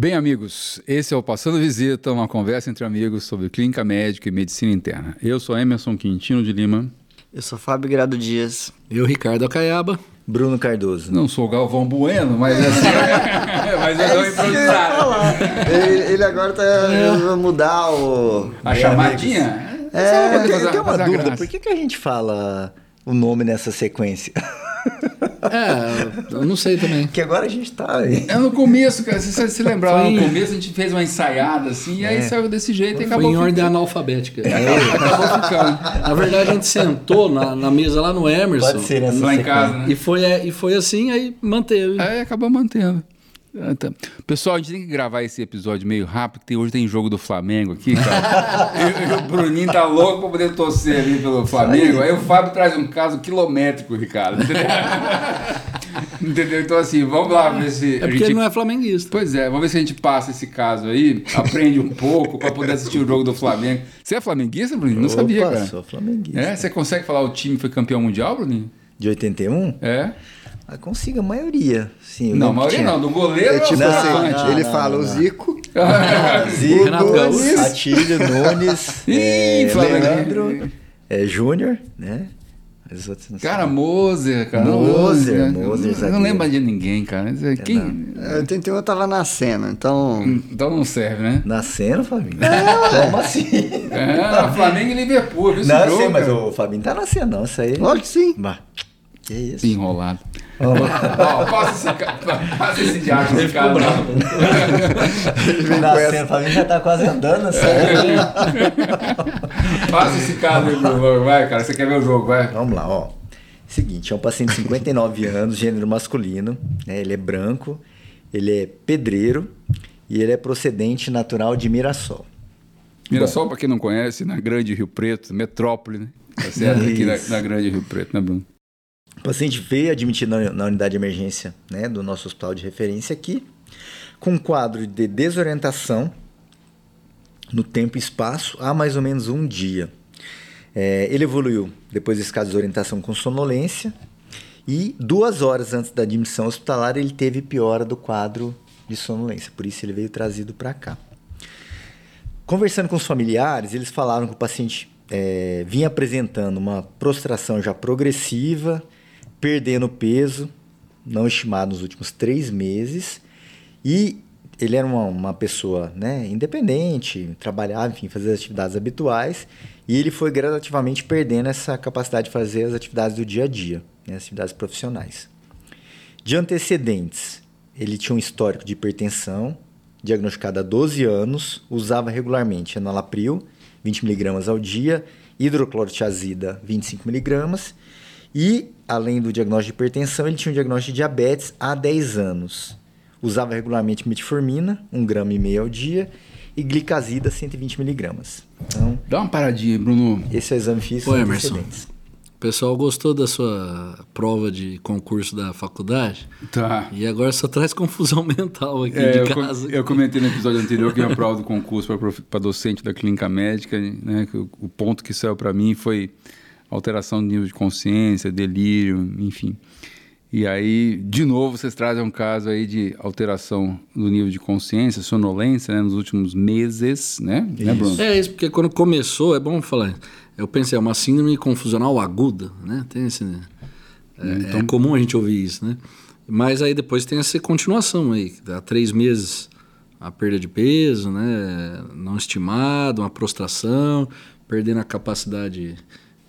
Bem, amigos, esse é o Passando Visita, uma conversa entre amigos sobre clínica médica e medicina interna. Eu sou Emerson Quintino de Lima. Eu sou Fábio Grado Dias. Eu, Ricardo Acaiaba. Bruno Cardoso. Não sou Galvão Bueno, mas assim. mas eu dou improvisado. Ele, ele agora tá vai mudar o. A chamadinha? É, eu fazer- tenho uma dúvida. graça. Por que, que a gente fala o nome nessa sequência? É, eu não sei também. que agora a gente tá aí. É no começo, cara. Se você se lembrar lá Foi no começo, a gente fez uma ensaiada assim, e aí saiu desse jeito e Foi acabou em ordem ficando. analfabética. Acabou ficando. Na verdade, a gente sentou na, na mesa lá no Emerson. Pode ser nessa Lá em casa, né? E foi, é, e foi assim, aí manteve. Aí acabou mantendo. Ah, tá. Pessoal, a gente tem que gravar esse episódio meio rápido, porque hoje tem jogo do Flamengo aqui, cara. E- e o Bruninho tá louco pra poder torcer ali pelo Flamengo. Aí o Fábio traz um caso quilométrico, Ricardo. Entendeu? Entendeu? Então, assim, vamos lá ver se. É a porque gente- ele não é flamenguista. Pois é, vamos ver se a gente passa esse caso aí, aprende um pouco pra poder assistir o jogo do Flamengo. Você é flamenguista, Bruninho? Não sabia, Opa, cara. sou flamenguista. É? Você consegue falar o time foi campeão mundial, Bruninho? De 81? É? Ah, consigo a maioria. Sim, eu Não, a maioria tinha. não, do goleiro É ao tipo Não, assim, não, ele não, fala não, o não. Zico, Zico. Nunes, Atílio, Nunes, Ih, é, Flamengo. Leandro, é, Júnior, né? As outras não sei. Cara, Moser, cara. Moser, né? Moser, Eu Não lembro de ninguém, cara. Quem... é, 81 eu tava nascendo, então. Então não serve, né? Nascendo, Fabinho? Como assim? É, Flamengo e Liverpool, viu Não, jogo, sim, mas o Fabinho tá nascendo, não. Isso aí. Lógico que sim. Bah, que isso? Enrolado. Ó, passa esse, ca- passa esse diacho de cara. Nascendo, o Fabinho já tá quase andando, assim. Passa esse caso aí, Bruno. Vai, cara. Você quer ver o jogo, vai. Vamos lá, ó. Seguinte, é um paciente de 59 anos, gênero masculino, né? Ele é branco, ele é pedreiro e ele é procedente natural de Mirassol. Mirassol, pra quem não conhece, na Grande Rio Preto, metrópole, né? Tá certo? Aqui na, na Grande Rio Preto, né, Bruno? O paciente veio admitido na, unidade de emergência né, do nosso hospital de referência aqui, com um quadro de desorientação no tempo e espaço há mais ou menos um dia. É, ele evoluiu depois desse caso de desorientação com sonolência e duas horas antes da admissão hospitalar ele teve piora do quadro de sonolência, por isso ele veio trazido para cá. Conversando com os familiares, eles falaram que o paciente eh, vinha apresentando uma prostração já progressiva, perdendo peso, não estimado nos últimos três meses, e ele era uma, uma pessoa né, independente, trabalhava, enfim, fazia as atividades habituais, e ele foi gradativamente perdendo essa capacidade de fazer as atividades do dia a dia, né, as atividades profissionais. De antecedentes, ele tinha um histórico de hipertensão, diagnosticado há 12 anos, usava regularmente enalapril, 20mg ao dia, hidroclorotiazida, 25mg, e, além do diagnóstico de hipertensão, ele tinha um diagnóstico de diabetes há 10 anos. Usava regularmente metformina, 1,5 gramas ao dia, e glicazida, 120mg. Então, Dá uma paradinha, Bruno. esse é o exame físico Ô, de Emerson. O pessoal gostou da sua prova de concurso da faculdade Tá. e agora só traz confusão mental aqui É, de eu, com- casa. eu comentei no episódio anterior que a prova do concurso para docente da clínica médica, né, que o, o ponto que saiu para mim foi alteração de nível de consciência, delírio, enfim. E aí, de novo, vocês trazem um caso aí de alteração do nível de consciência, sonolência, né, nos últimos meses, né, né Bruno? É isso, porque quando começou, é bom falar. Eu pensei, é uma síndrome confusional aguda, né? Tem esse. É, é comum a gente ouvir isso, né? Mas aí depois tem essa continuação aí, que há três meses a perda de peso, né? Não estimado, uma prostração, perdendo a capacidade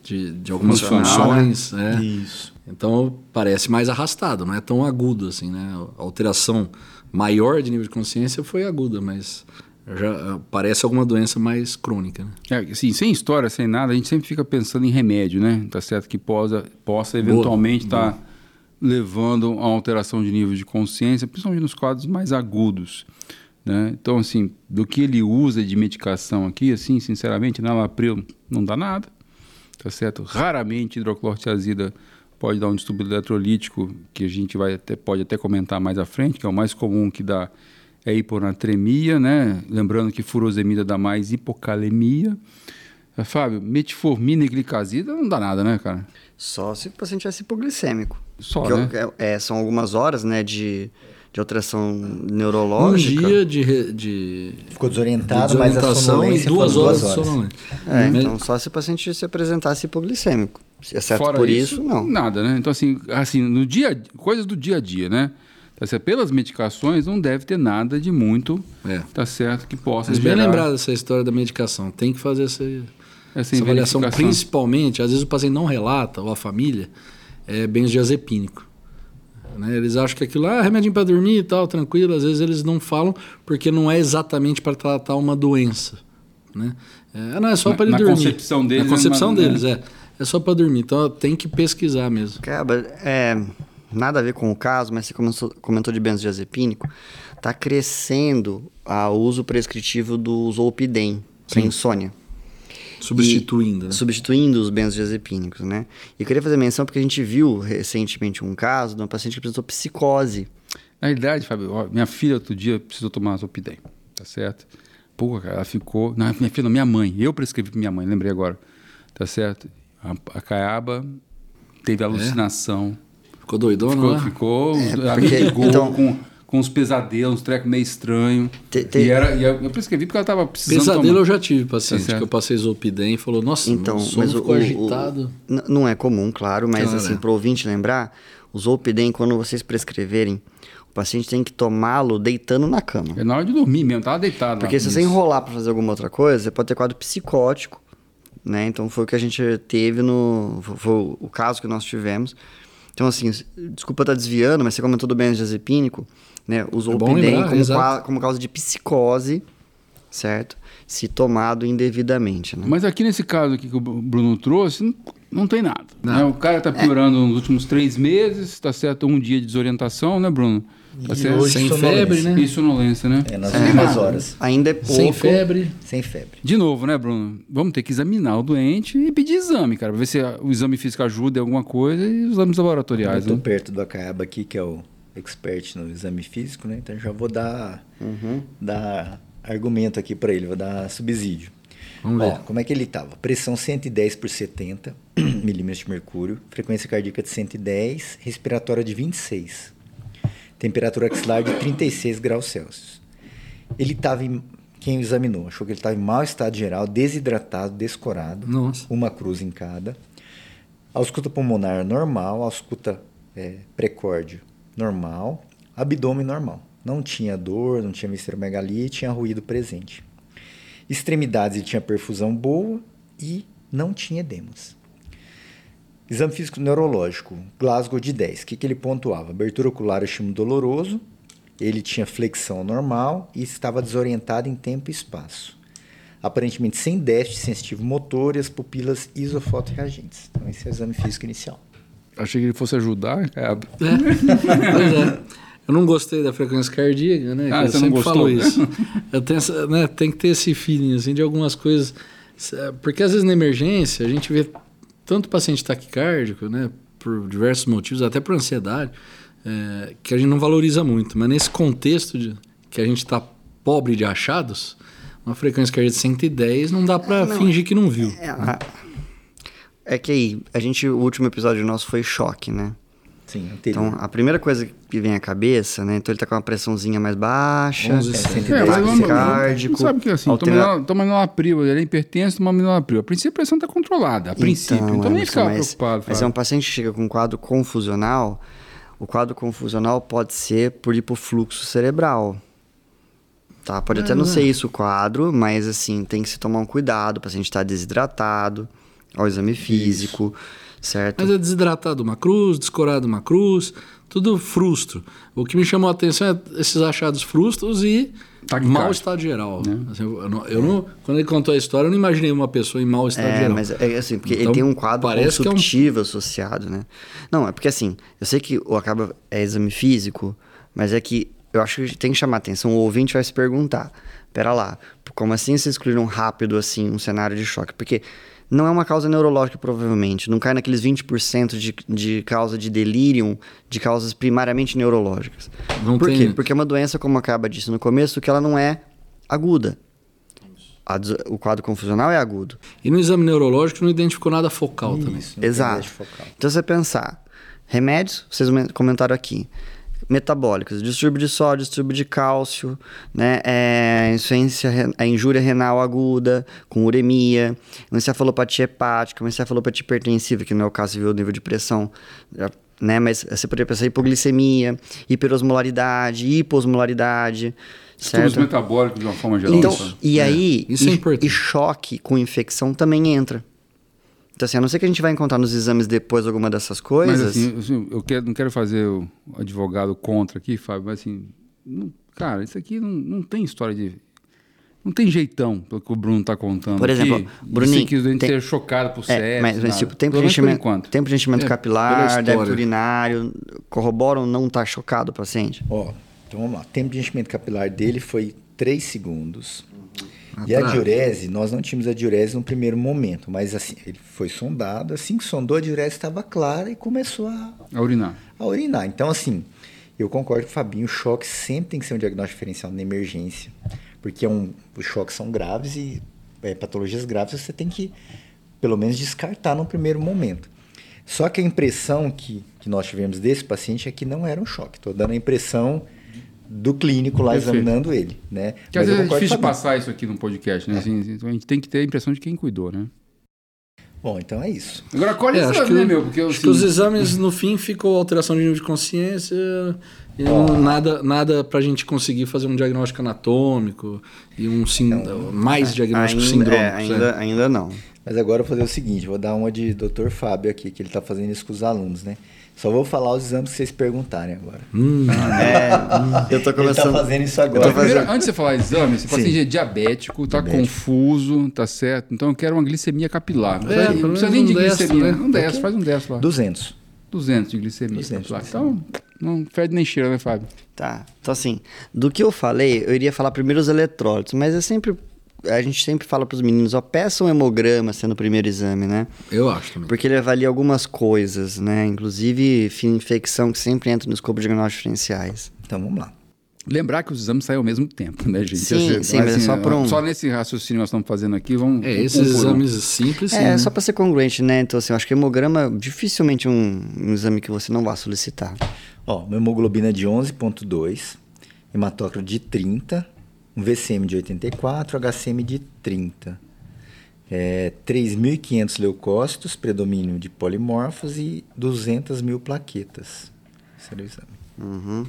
de, de algumas funções. é. Isso. Então parece mais arrastado, não é tão agudo assim, né? A alteração maior de nível de consciência foi aguda, mas já eh, parece alguma doença mais crônica, né? É, assim, sem história, sem nada, a gente sempre fica pensando em remédio, né? Tá certo que possa, possa eventualmente estar levando a alteração de nível de consciência, principalmente nos quadros mais agudos. Né? Então, assim, do que ele usa de medicação aqui, assim, sinceramente, na Lapril não dá nada, tá certo? Raramente hidroclorotiazida pode dar um distúrbio eletrolítico, que a gente vai até, pode até comentar mais à frente, que é o mais comum que dá é hiponatremia, né? Lembrando que furosemida dá mais hipocalemia. Eh, Fábio, metformina e glicazida não dá nada, né, cara? Só se o paciente tivesse hipoglicêmico. Só, né? é- é, são algumas horas, né, de, de alteração neurológica. Um dia de, de Ficou desorientado, de mas a sonolência e duas foram horas duas de horas. sonolência. É, Mas- então só se o paciente se apresentasse hipoglicêmico. Exceto Fora por isso, não. Nada, né? Então, assim, assim, no dia, coisas do dia a dia, né? Tá certo? Pelas medicações, não deve ter nada de muito, É. tá certo, que possa Mas bem gerar lembrado essa história da medicação. Tem que fazer essa, essa, essa avaliação, principalmente, às vezes o paciente não relata, ou a família, é benzodiazepínico. Né? Eles acham que aquilo lá é remedinho para dormir e tal, tranquilo. Às vezes eles não falam porque não é exatamente para tratar uma doença. Né? É, não, é só para ele na dormir. concepção deles, Na concepção é uma- deles, é. É só para dormir. Então tem que pesquisar mesmo. Cara, é, nada a ver com o caso, mas você comentou, comentou de benzodiazepínico. Está crescendo o uso prescritivo do Zolpidem para insônia. Substituindo, né? Substituindo os benzodiazepínicos, né? E eu queria fazer menção porque a gente viu recentemente um caso de uma paciente que apresentou psicose. Na realidade, Fábio, ó, minha filha outro dia precisou tomar Zolpidem, tá certo? Pô, cara, ela ficou... Não, minha filha, não, minha mãe. Eu prescrevi pra minha mãe, lembrei agora. Tá certo? A, a Caiaba teve alucinação. Ficou doidona Ficou, lá? ficou ela porque- então- com, com uns pesadelos, uns trecos meio estranhos. Te- te- E, era, e eu eu prescrevi porque ela tava precisando Pesadelo tomar. eu já tive paciente, Tá que eu passei Zolpidem e falou, nossa, Então, meu sono mas o, ficou o- o- agitado. n- não é comum, claro, mas Claro, assim, para o ouvinte lembrar, o Zolpidem, quando vocês prescreverem, o paciente tem que tomá-lo deitando na cama. É na hora de dormir mesmo, tava deitado Porque lá. se você Isso. enrolar para fazer alguma outra coisa, você pode ter quadro psicótico, né? Então foi o que a gente teve no. Foi, foi o caso que nós tivemos. Então, assim, desculpa estar desviando, mas você comentou do benzodiazepínico, né? O Zolpidem lembrar, como, exato. qua- como causa de psicose, certo? Se tomado indevidamente, né? Mas aqui nesse caso aqui que o Bruno trouxe, não, não tem nada. Não. né? O cara tá piorando nos últimos três meses, tá certo? Um dia de desorientação, né, Bruno? Tá E certo? hoje Sem febre, né? E sonolência, né? É, nas É, últimas horas. Ainda é pouco. Sem febre. Sem febre. De novo, né, Bruno? Vamos ter que examinar o doente e pedir exame, cara, pra ver se o exame físico ajuda em alguma coisa e os exames Eu laboratoriais. estou Né? perto do Acaiaba aqui, que é o expert no exame físico, né? Então já vou dar, dar argumento aqui para ele, vou dar subsídio. Vamos Ó, ver. como é que ele estava? Pressão 110 por 70 milímetros de mercúrio, frequência cardíaca de 110, respiratória de 26, temperatura axilar de 36 graus Celsius. Ele estava em. Quem o examinou achou que ele estava em mau estado geral, desidratado, descorado, Nossa. uma cruz em cada. Ausculta pulmonar normal, ausculta é, precórdio normal, abdômen normal. Não tinha dor, não tinha visceromegalia, tinha ruído presente. Extremidades ele tinha perfusão boa e não tinha edemas. Exame físico neurológico, Glasgow de 10. O que, que ele pontuava? Abertura ocular, estímulo doloroso. Ele tinha flexão normal e estava desorientado em tempo e espaço. Aparentemente sem déficit sensitivo motor e as pupilas isofotoreagentes. Então, esse é o exame físico inicial. Achei que ele fosse ajudar, cara. É. Pois é. Eu não gostei da frequência cardíaca, né? Ah, eu você não sempre gostou? falo isso. Eu tenho essa, né, tem que ter esse feeling assim, de algumas coisas. Porque às vezes na emergência a gente vê tanto paciente taquicárdico, né? Por diversos motivos, até por ansiedade, é, que a gente não valoriza muito. Mas nesse contexto de, que a gente está pobre de achados, uma frequência cardíaca de 110 não dá para fingir que não viu. É, a- é que aí, a gente, o último episódio nosso foi choque, né? Sim, anterior. Então, a primeira coisa que vem à cabeça, né? Então, ele tá com uma pressãozinha mais baixa, 11, É, é, 110 É, mas por não- cardíaco, Sabe que assim, altera- toma, minopril, ele é hipertenso, toma minopril. A princípio a pressão está controlada, a princípio. Então, nem Emerson, ficar mas, preocupado. Mas é um paciente que chega com um quadro confusional. O quadro confusional pode ser por hipofluxo cerebral. Tá? Pode até não ser isso o quadro, mas assim, tem que se tomar um cuidado. O paciente está desidratado, ao exame físico, certo? Mas é desidratado uma cruz, descorado uma cruz, tudo frustro. O que me chamou a atenção é esses achados frustros e Taquicárdia. mau estado geral. Assim, eu não, eu não- quando ele contou a história, eu não imaginei uma pessoa em mau estado É, geral. mas é assim, porque Então, ele tem um quadro que é um- consultivo associado, né? Não, é porque assim, eu sei que o acaba é exame físico, mas é que eu acho que tem que chamar atenção. O ouvinte vai se perguntar: pera lá, como assim vocês excluíram rápido assim um cenário de choque? Porque não é uma causa neurológica, provavelmente. Não cai naqueles 20% de, de causa de delírio de causas primariamente neurológicas. Não Por tem- quê? Porque é uma doença, como acaba disse no começo, que ela não é aguda. O quadro confusional é agudo. E no exame neurológico não identificou nada focal também. Isso, tem Exato. focal. Então você pensar, remédios, vocês men- comentaram aqui. Metabólicos, distúrbio de sódio, distúrbio de cálcio, né? É, insuficiência, a injúria renal aguda, com uremia, uma encefalopatia hepática, uma encefalopatia hipertensiva, que não é o caso, viu o nível de pressão, né? Mas você poderia pensar em hipoglicemia, hiperosmolaridade, hiposmolaridade, Estudos metabólicos de uma forma geral. Então, e é, aí, isso é importante. e choque com infecção também entra. Então, assim, a não ser que a gente vai encontrar nos exames depois alguma dessas coisas. Mas, assim, assim eu quero, não quero fazer o advogado contra aqui, Fábio, mas, assim, não, cara, isso aqui não, não tem história de. Não tem jeitão, pelo que o Bruno está contando. Por exemplo, aqui, Bruninho. que a gente tem... chocado por é, Mas, mas tipo, tempo de, enchimento, tempo de enchimento é, capilar, débito urinário, corroboram não estar tá chocado o paciente? Ó, então vamos lá. O tempo de enchimento capilar dele foi 3 segundos. E a diurese, nós não tínhamos a diurese no primeiro momento, mas assim, ele foi sondado, assim que sondou, a diurese estava clara e começou a, a urinar. A urinar. Então, assim, eu concordo com o Fabinho, o choque sempre tem que ser um diagnóstico diferencial na emergência, porque é um, os choques são graves e é, patologias graves você tem que, pelo menos, descartar no primeiro momento. Só que a impressão que, que nós tivemos desse paciente é que não era um choque. Estou dando a impressão do clínico lá Perfeito. examinando ele, né? Que às vezes é difícil passar isso aqui no podcast, né? É. Assim, então a gente tem que ter a impressão de quem cuidou, né? Bom, então é isso. Agora, qual é, exame, né, meu? Porque, acho assim... que os exames, no fim, ficou alteração de nível de consciência e oh. nada, nada para a gente conseguir fazer um diagnóstico anatômico e um sim, então, mais diagnóstico ainda, síndrome. É, ainda, ainda não. Mas agora eu vou fazer o seguinte, vou dar uma de Dr. Fábio aqui, que ele está fazendo isso com os alunos, né? Só vou falar os exames que vocês perguntarem agora. Hum, é, eu tô começando. Ele tá fazendo isso agora. Primeiro, antes de você falar exame, você pode ser diabético, tá diabético. confuso, tá certo? Então eu quero uma glicemia capilar. Não, é, não precisa nem de glicemia. Né? Um 10, faz um 10 lá. 200. 200 de glicemia 200, capilar. Então, não fede nem cheira, né, Fábio? Tá. Então, assim, do que eu falei, eu iria falar primeiro os eletrólitos, mas é sempre a gente sempre fala para os meninos, ó, peça um hemograma sendo o primeiro exame, né? Eu acho também. Porque ele avalia algumas coisas, né? Inclusive infecção que sempre entra no escopo de diagnósticos diferenciais. Então vamos lá. Lembrar que os exames saem ao mesmo tempo, né, gente? Sim, assim, sim, mas, assim, é só por um... Só nesse raciocínio que nós estamos fazendo aqui, vamos... É, esses um exames um. simples, sim, É, né? só para ser congruente, né? Então, assim, eu acho que hemograma dificilmente um, um exame que você não vá solicitar. Ó, uma hemoglobina de 11.2, hematócrito de 30, um VCM de 84, HCM de 30. É, 3.500 leucócitos, predomínio de polimorfos e 200 mil plaquetas. Esse era o exame. Uhum.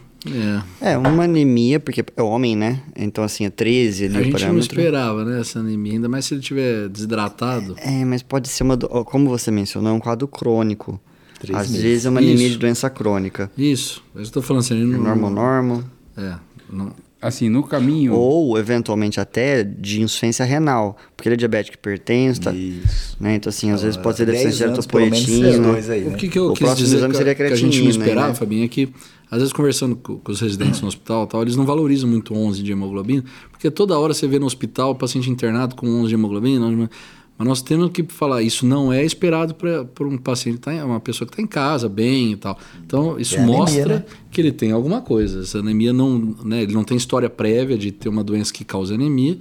É. é, uma anemia, porque é homem, né? Então, assim, é 13 ali A gente parâmetro. não esperava, né, essa anemia, ainda mais se ele estiver desidratado. É, mas pode ser uma, como você mencionou, é um quadro crônico. Às meses. vezes é uma anemia Isso. de doença crônica. Isso, eu estou falando assim... Não, normo-normo. É, não, assim, no caminho. Ou, eventualmente, até de insuficiência renal. Porque ele é diabético hipertenso. Tá, né? Então, assim, às vezes pode ser deficiência de ertopoetina. Aí, né? O que, que eu o quis dizer que, que, a gente não esperava, né? Fabinho, é que, às vezes, conversando com, com os residentes no hospital, tal, eles não valorizam muito 11 de hemoglobina, porque toda hora você vê no hospital o paciente internado com 11 de hemoglobina. Mas nós temos que falar, isso não é esperado para um paciente, tá, uma pessoa que está em casa, bem e tal. Então, isso é mostra anemia, né? que ele tem alguma coisa. Essa anemia não, né, ele não tem história prévia de ter uma doença que causa anemia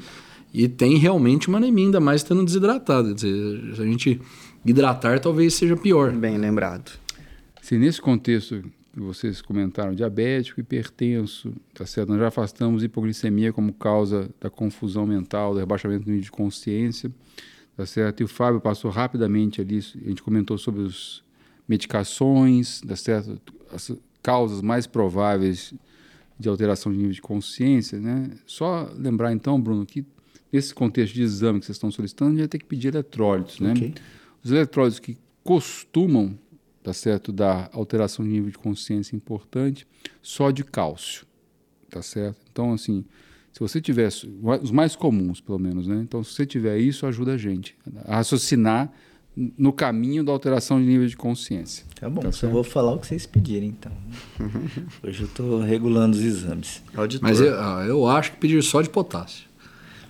e tem realmente uma anemia, ainda mais estando desidratado. Quer dizer, se a gente hidratar, talvez seja pior. Bem lembrado. Se nesse contexto que vocês comentaram, diabético, hipertenso, tá certo? Nós já afastamos hipoglicemia como causa da confusão mental, do rebaixamento do nível de consciência tá certo? E o Fábio passou rapidamente ali, a gente comentou sobre as medicações, tá certo? As causas mais prováveis de alteração de nível de consciência, né? Só lembrar então, Bruno, que nesse contexto de exame que vocês estão solicitando, a gente vai ter que pedir eletrólitos, né? Okay. Os eletrólitos que costumam, tá certo, dar alteração de nível de consciência importante, só de cálcio, tá certo? Então, assim, se você tiver, os mais comuns pelo menos, né? Então, se você tiver isso, ajuda a gente a raciocinar no caminho da alteração de nível de consciência. Tá bom, tá só vou falar o que vocês pedirem, então. Hoje eu estou regulando os exames. Auditor. Mas eu, ah, eu acho que pedir só de potássio.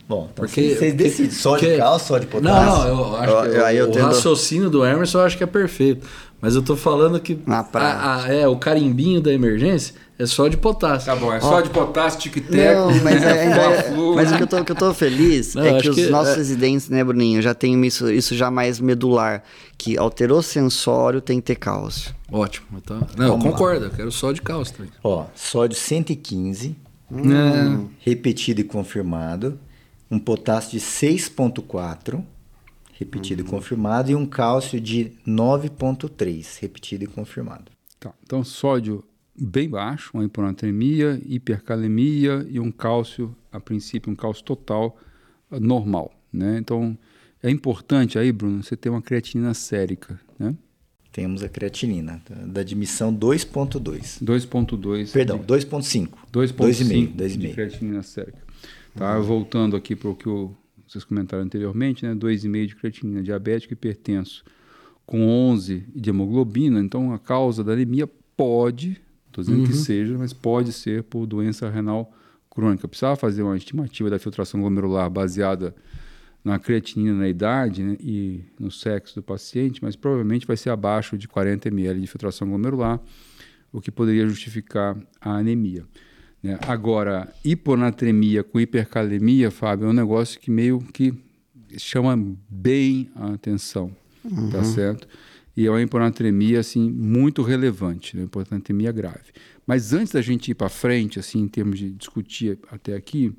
Bom, então porque, vocês decidem, só de cálcio, só de potássio? Não, não, eu acho eu, que eu, eu, o tendo... raciocínio do Emerson eu acho que é perfeito. Mas eu tô falando que Na a, a, é, o carimbinho da emergência é só de potássio. Tá bom, é só de potássio, tic-teco. Não, mas, é, é, mas o que eu tô, que eu tô feliz não, é que os que, nossos é... residentes, né, Bruninho, já tem isso, isso já mais medular, que alterou sensório tem que ter cálcio. Ótimo. Então, não, eu concordo, eu quero só de cálcio também. Ó, sódio 115, hum. repetido e confirmado, um potássio de 6.4 repetido uhum. e confirmado, e um cálcio de 9,3, repetido e confirmado. Tá, então sódio bem baixo, uma hiponatremia, hipercalemia e um cálcio, a princípio, um cálcio total uh, normal. Né? Então, é importante aí, Bruno, você ter uma creatinina sérica, né? Temos a creatinina, da admissão 2.2. 2.2. Perdão, 2.5. 2.5 de creatinina sérica. Tá, uhum. Voltando aqui para o que vocês comentaram anteriormente, né? 2,5 de creatinina, diabético hipertenso, com 11 de hemoglobina. Então, a causa da anemia pode, estou dizendo uhum. que seja, mas pode ser por doença renal crônica. Precisava fazer uma estimativa da filtração glomerular baseada na creatinina na idade né, e no sexo do paciente, mas provavelmente vai ser abaixo de 40 ml de filtração glomerular, o que poderia justificar a anemia. Né? Agora, hiponatremia com hipercalemia, Fábio, é um negócio que meio que chama bem a atenção, tá uhum. tá certo? E é uma hiponatremia, assim, muito relevante, né? hiponatremia grave. Mas antes da gente ir para frente, assim, em termos de discutir até aqui,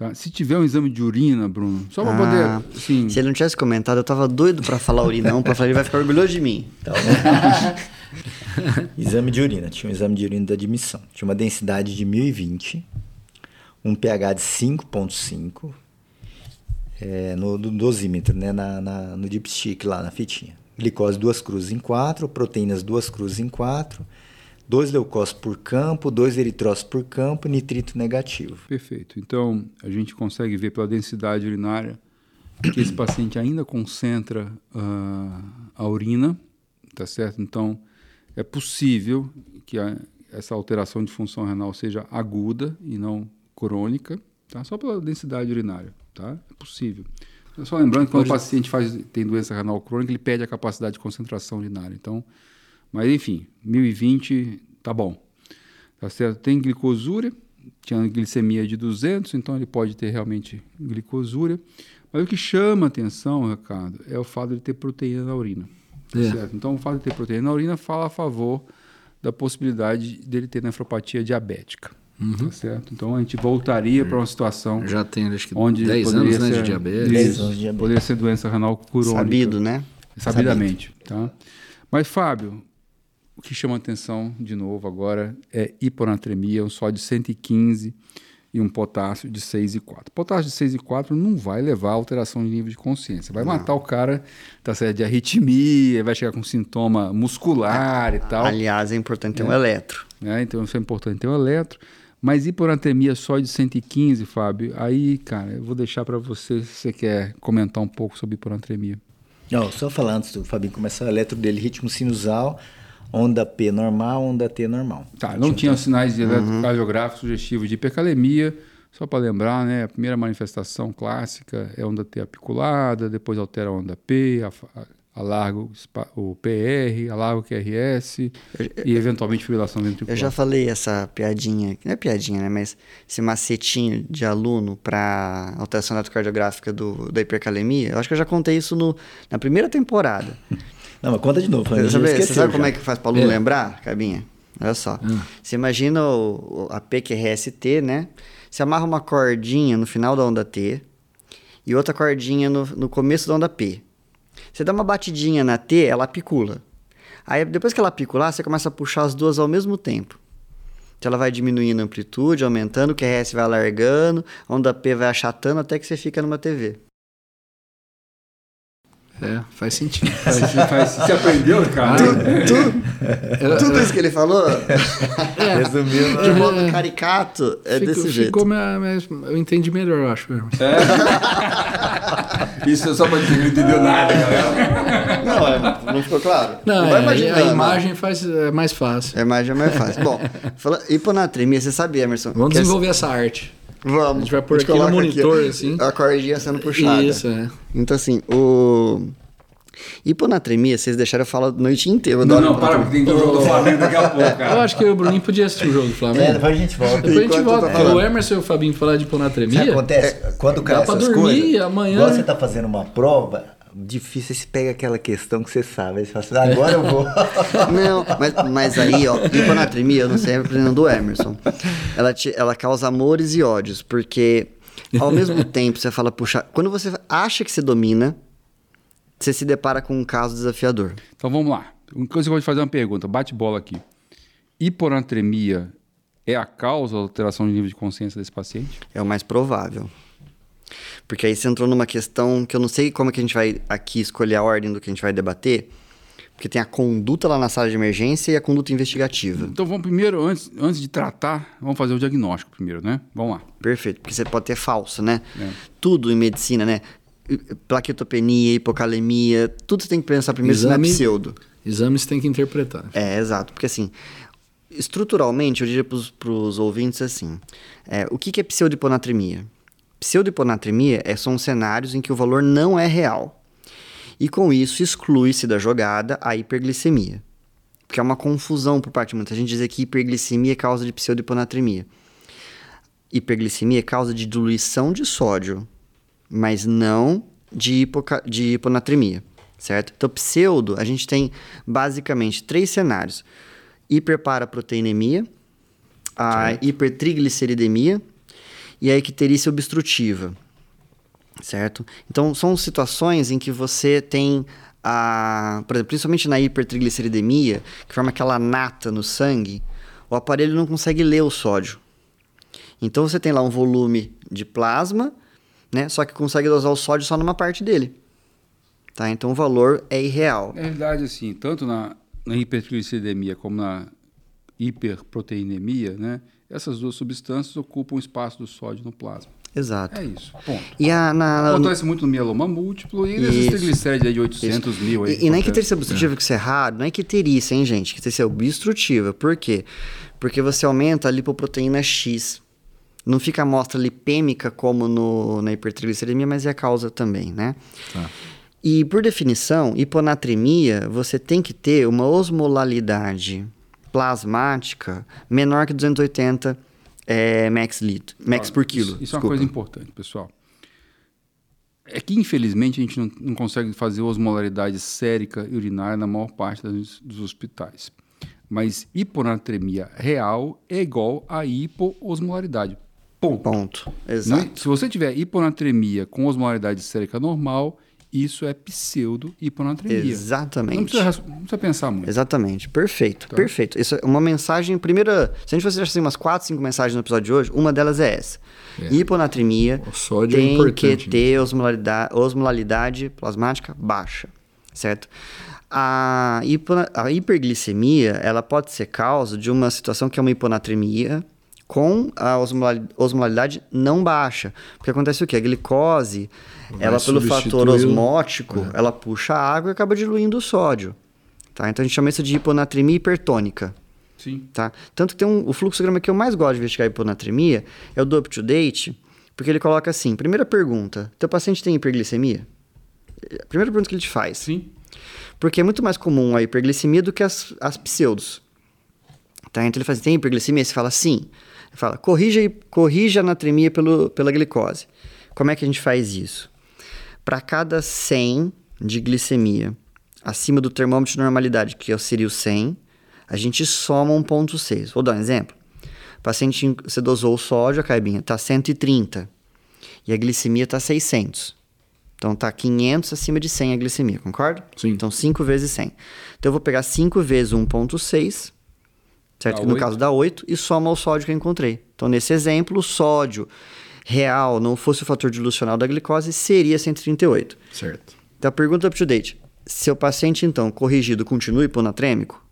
Tá? Se tiver um exame de urina, Bruno, só para ah, poder. Assim... Se ele não tivesse comentado, eu tava doido para falar urinão, para falar, ele vai ficar orgulhoso de mim. Tá exame de urina. Tinha um exame de urina da admissão. Tinha uma densidade de 1020, um pH de 5,5 é, no, no, dosímetro, né? Na, na, no dipstick lá na fitinha. Glicose duas cruzes em 4, proteínas duas cruzes em 4 dois leucócitos por campo, dois eritrócitos por campo, nitrito negativo. Perfeito. Então, a gente consegue ver pela densidade urinária que esse paciente ainda concentra uh, a urina, tá certo? Então, é possível que a, essa alteração de função renal seja aguda e não crônica, tá? Só pela densidade urinária, tá? É possível. Só lembrando que quando o paciente faz, tem doença renal crônica, ele perde a capacidade de concentração urinária. Então, mas enfim, 1020 tá bom. Tá certo? Tem glicosúria, tinha glicemia de 200, então ele pode ter realmente glicosúria. Mas o que chama atenção, Ricardo, é o fato de ter proteína na urina. É. certo? Então, o fato de ter proteína na urina fala a favor da possibilidade dele ter nefropatia diabética. Uhum. Tá certo? Então a gente voltaria para uma situação. Já tem acho que onde 10 anos né, de diabetes. 10 anos de diabetes. Poderia ser doença renal crônica. Sabido, né? Sabidamente. Sabido. Tá? Mas, Fábio, o que chama atenção, de novo, agora é hiponatremia, um sódio 115 e um potássio de 6,4. Potássio de 6,4 não vai levar a alteração de nível de consciência. Vai não. matar o cara tá certo, de arritmia, vai chegar com sintoma muscular e tal. Aliás, é importante ter é. um eletro. É, então, isso é importante ter um eletro. Mas hiponatremia só de 115, Fábio, aí, cara, eu vou deixar para você se você quer comentar um pouco sobre hiponatremia. Não, só falando antes do Fabinho começar, o eletro dele, ritmo sinusal, onda P normal, onda T normal. Tá, não tinha sinais de eletrocardiográfico uhum. sugestivos de hipercalemia. Só para lembrar, né, a primeira manifestação clássica é onda T apiculada, depois altera a onda P, alarga o PR, alarga o QRS eu, e eventualmente fibrilação ventricular. Eu já falei essa piadinha, não é piadinha, né, mas esse macetinho de aluno para alteração eletrocardiográfica do, da hipercalemia, eu acho que eu já contei isso no, na primeira temporada. Não, mas conta de novo. Você sabe, você sabe como é que faz para o aluno é. lembrar, Cabinha? Olha só. Hum. Você imagina o, a PQRST, né? Você amarra uma cordinha no final da onda T e outra cordinha no, no começo da onda P. Você dá uma batidinha na T, ela picula. Aí depois que ela picular, você começa a puxar as duas ao mesmo tempo. Então ela vai diminuindo a amplitude, aumentando, o QRS vai alargando, a onda P vai achatando até que você fica numa TV. É, faz sentido. Faz, faz, você aprendeu, cara? Tu, tu, tudo isso que ele falou, é, resumindo, de modo é, caricato, é ficou, desse jeito. Ficou minha, minha, eu entendi melhor, eu acho. É? Isso é só pra dizer que não entendeu nada, galera. Não, é, não ficou claro? Não, não é, a imagem faz, é mais fácil. A imagem é mais fácil. Bom, fala, hiponatremia, você sabia, Emerson? Vamos desenvolver essa arte. Vamos. A gente vai pôr aqui no monitor, aqui, assim. A cordinha sendo puxada. Isso, é. Então, assim, o... Hiponatremia, vocês deixaram eu falar a noite inteira. Não, não, para, porque tem que jogo do Flamengo daqui a pouco, cara. Eu acho que o Bruninho podia assistir o jogo do Flamengo. É, depois a gente volta. Depois a gente Enquanto volta. tô o Emerson e o Fabinho falar de hiponatremia. Sabe o que acontece? Quando cai Dá pra essas dormir coisas, amanhã. você tá fazendo uma prova, difícil você pega aquela questão que você sabe. Aí você fala assim, "Ah, agora eu vou. Não, mas, mas aí, ó, hiponatremia, eu não sei a opinião do Emerson. Ela, te, ela causa amores e ódios, porque ao mesmo tempo você fala, puxa, quando você acha que você domina, você se depara com um caso desafiador. Então vamos lá. Eu vou te fazer uma pergunta, bate bola aqui. Hiponatremia é a causa da alteração de nível de consciência desse paciente? É o mais provável. Porque aí você entrou numa questão que eu não sei como é que a gente vai aqui escolher a ordem do que a gente vai debater, porque tem a conduta lá na sala de emergência e a conduta investigativa. Então vamos primeiro, antes, antes de tratar, vamos fazer o diagnóstico primeiro, né? Vamos lá. Perfeito, porque você pode ter falso, né? É. Tudo em medicina, né? Plaquetopenia, hipocalemia, tudo você tem que pensar primeiro se não é Exame- pseudo. Exames tem que interpretar. É, exato. Porque assim, estruturalmente, eu diria para os ouvintes assim: é, o que, que é pseudohiponatremia? Pseudohiponatremia é, são cenários em que o valor não é real. E com isso exclui-se da jogada a hiperglicemia. Porque é uma confusão por parte de muita gente dizer que hiperglicemia é causa de pseudohiponatremia. Hiperglicemia é causa de diluição de sódio, mas não de, hipoca- de hiponatremia, certo? Então, pseudo, a gente tem basicamente três cenários: hiperparaproteinemia, a hipertrigliceridemia e a icterícia obstrutiva, certo? Então, são situações em que você tem, a, por exemplo, principalmente na hipertrigliceridemia, que forma aquela nata no sangue, o aparelho não consegue ler o sódio. Então, você tem lá um volume de plasma, né? Só que consegue dosar o sódio só numa parte dele. Tá? Então, o valor é irreal. Na realidade, assim, tanto na, na hipertrigliceridemia como na hiperproteinemia, né? Essas duas substâncias ocupam o espaço do sódio no plasma. Exato. É isso, ponto. E a, na, Acontece muito no mieloma múltiplo e nesses Isso. triglicéridos aí de 800 mil. Aí, E, e na acontece. icterícia obstrutiva que isso é raro, não é icterícia, hein, gente? Icterícia obstrutiva. Por quê? Porque você aumenta a lipoproteína X. Não fica a amostra lipêmica como no, na hipertrigliceridemia, mas é a causa também, né? E por definição, hiponatremia, você tem que ter uma osmolalidade plasmática menor que 280 é, max, litro, max Ó, por quilo. Isso, isso é uma coisa importante, pessoal. É que, infelizmente, a gente não, não consegue fazer osmolaridade sérica e urinária na maior parte das- dos hospitais. Mas hiponatremia real é igual a hipoosmolaridade. Ponto. Ponto. Não- Exato. se você tiver hiponatremia com osmolaridade sérica normal, isso é pseudo-hiponatremia. Não Exatamente. precisa, ras- não precisa pensar muito. Exatamente, perfeito, perfeito. Isso é uma mensagem, primeira, se a gente fosse deixar assim, umas 4, 5 mensagens no episódio de hoje, uma delas é essa. Hiponatremia O sódio é tem importante que ter osmolalidade, osmolalidade plasmática baixa, certo? A, hipona- a hiperglicemia, ela pode ser causa de uma situação que é uma hiponatremia com a osmolalidade não baixa. Porque acontece o quê? A glicose, Vai ela pelo fator osmótico, ela puxa a água e acaba diluindo o sódio. Tá? Então a gente chama isso de hiponatremia hipertônica. Sim. Tá? Tanto que tem um, o fluxograma que eu mais gosto de investigar hiponatremia é o do up-to-date, porque ele coloca assim, primeira pergunta, teu paciente tem hiperglicemia? A primeira pergunta que ele te faz. Sim. Porque é muito mais comum a hiperglicemia do que as, as pseudos. Tá? Então ele fala assim, tem hiperglicemia? Você fala sim. Ele fala, corrija, corrija a anatremia pelo, pela glicose. Como é que a gente faz isso? Para cada 100 de glicemia acima do termômetro de normalidade, que seria o 100, a gente soma 1,6. Vou dar um exemplo. O paciente, você dosou o sódio, a caibinha, está 130. E a glicemia está 600. Então tá 500 acima de 100 a glicemia, concorda? Sim. Então 5 vezes 100. Então eu vou pegar 5 vezes 1.6, certo? Dá Que no oito. caso dá 8 e soma o sódio que eu encontrei. Então nesse exemplo, o sódio real não fosse o fator dilucional da glicose, seria 138. Certo. Então a pergunta up to date. Seu paciente então corrigido continua hiponatrêmico?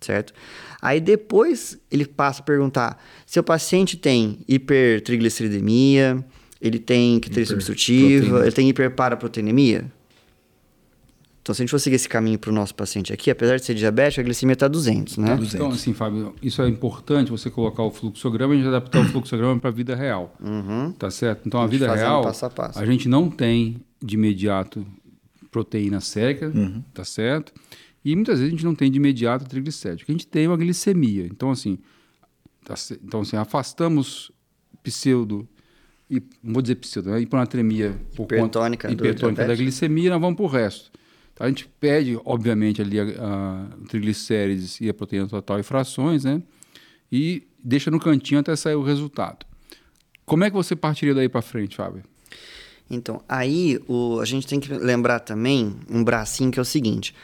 Certo? Aí depois ele passa a perguntar: seu paciente tem hipertrigliceridemia, ele tem icterícia obstrutiva, Hiperproteína. ele tem hiperparaproteinemia? Então, se a gente for seguir esse caminho para o nosso paciente aqui, apesar de ser diabético, a glicemia está 200, né? 200. Então, assim, Fábio, isso é importante você colocar o fluxograma e a gente adaptar o fluxograma para a vida real. Uhum. Tá certo? Então, a, a vida real, passo a, passo. a gente não tem de imediato proteína sérica, uhum. tá certo? E muitas vezes a gente não tem de imediato triglicérido. A gente tem uma glicemia. Então, assim, tá, então, assim afastamos pseudo e vou dizer pseudo, né? hiponatremia por hipertônica, conta, hipertônica da glicemia, nós vamos para o resto. Então, a gente pede, obviamente, ali a, a triglicérides e a proteína total e frações, né? E deixa no cantinho até sair o resultado. Como é que você partiria daí para frente, Fábio? Então, aí o, a gente tem que lembrar também um bracinho que é o seguinte.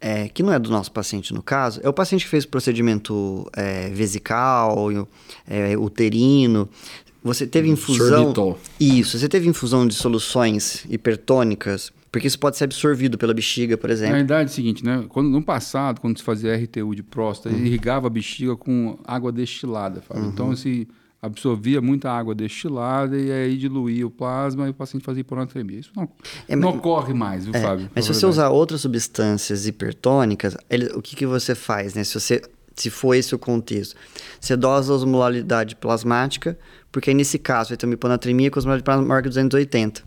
É, que não é do nosso paciente no caso, é o paciente que fez o procedimento é, vesical, é, uterino. Você teve infusão. Sorbitol. Isso, você teve infusão de soluções hipertônicas, porque isso pode ser absorvido pela bexiga, por exemplo. Na verdade é o seguinte, né? Quando, no passado, quando se fazia RTU de próstata, uhum. irrigava a bexiga com água destilada. Uhum. Então, se absorvia muita água destilada e aí diluía o plasma e o paciente fazia hiponatremia. Isso não, é, não mas, ocorre mais, viu, é, Fábio? Mas se você usar outras substâncias hipertônicas, ele, o que, que você faz, né? Se você se for esse o contexto. Você dosa a osmolaridade plasmática, porque aí nesse caso vai ter uma hiponatremia com osmolaridade maior que 280,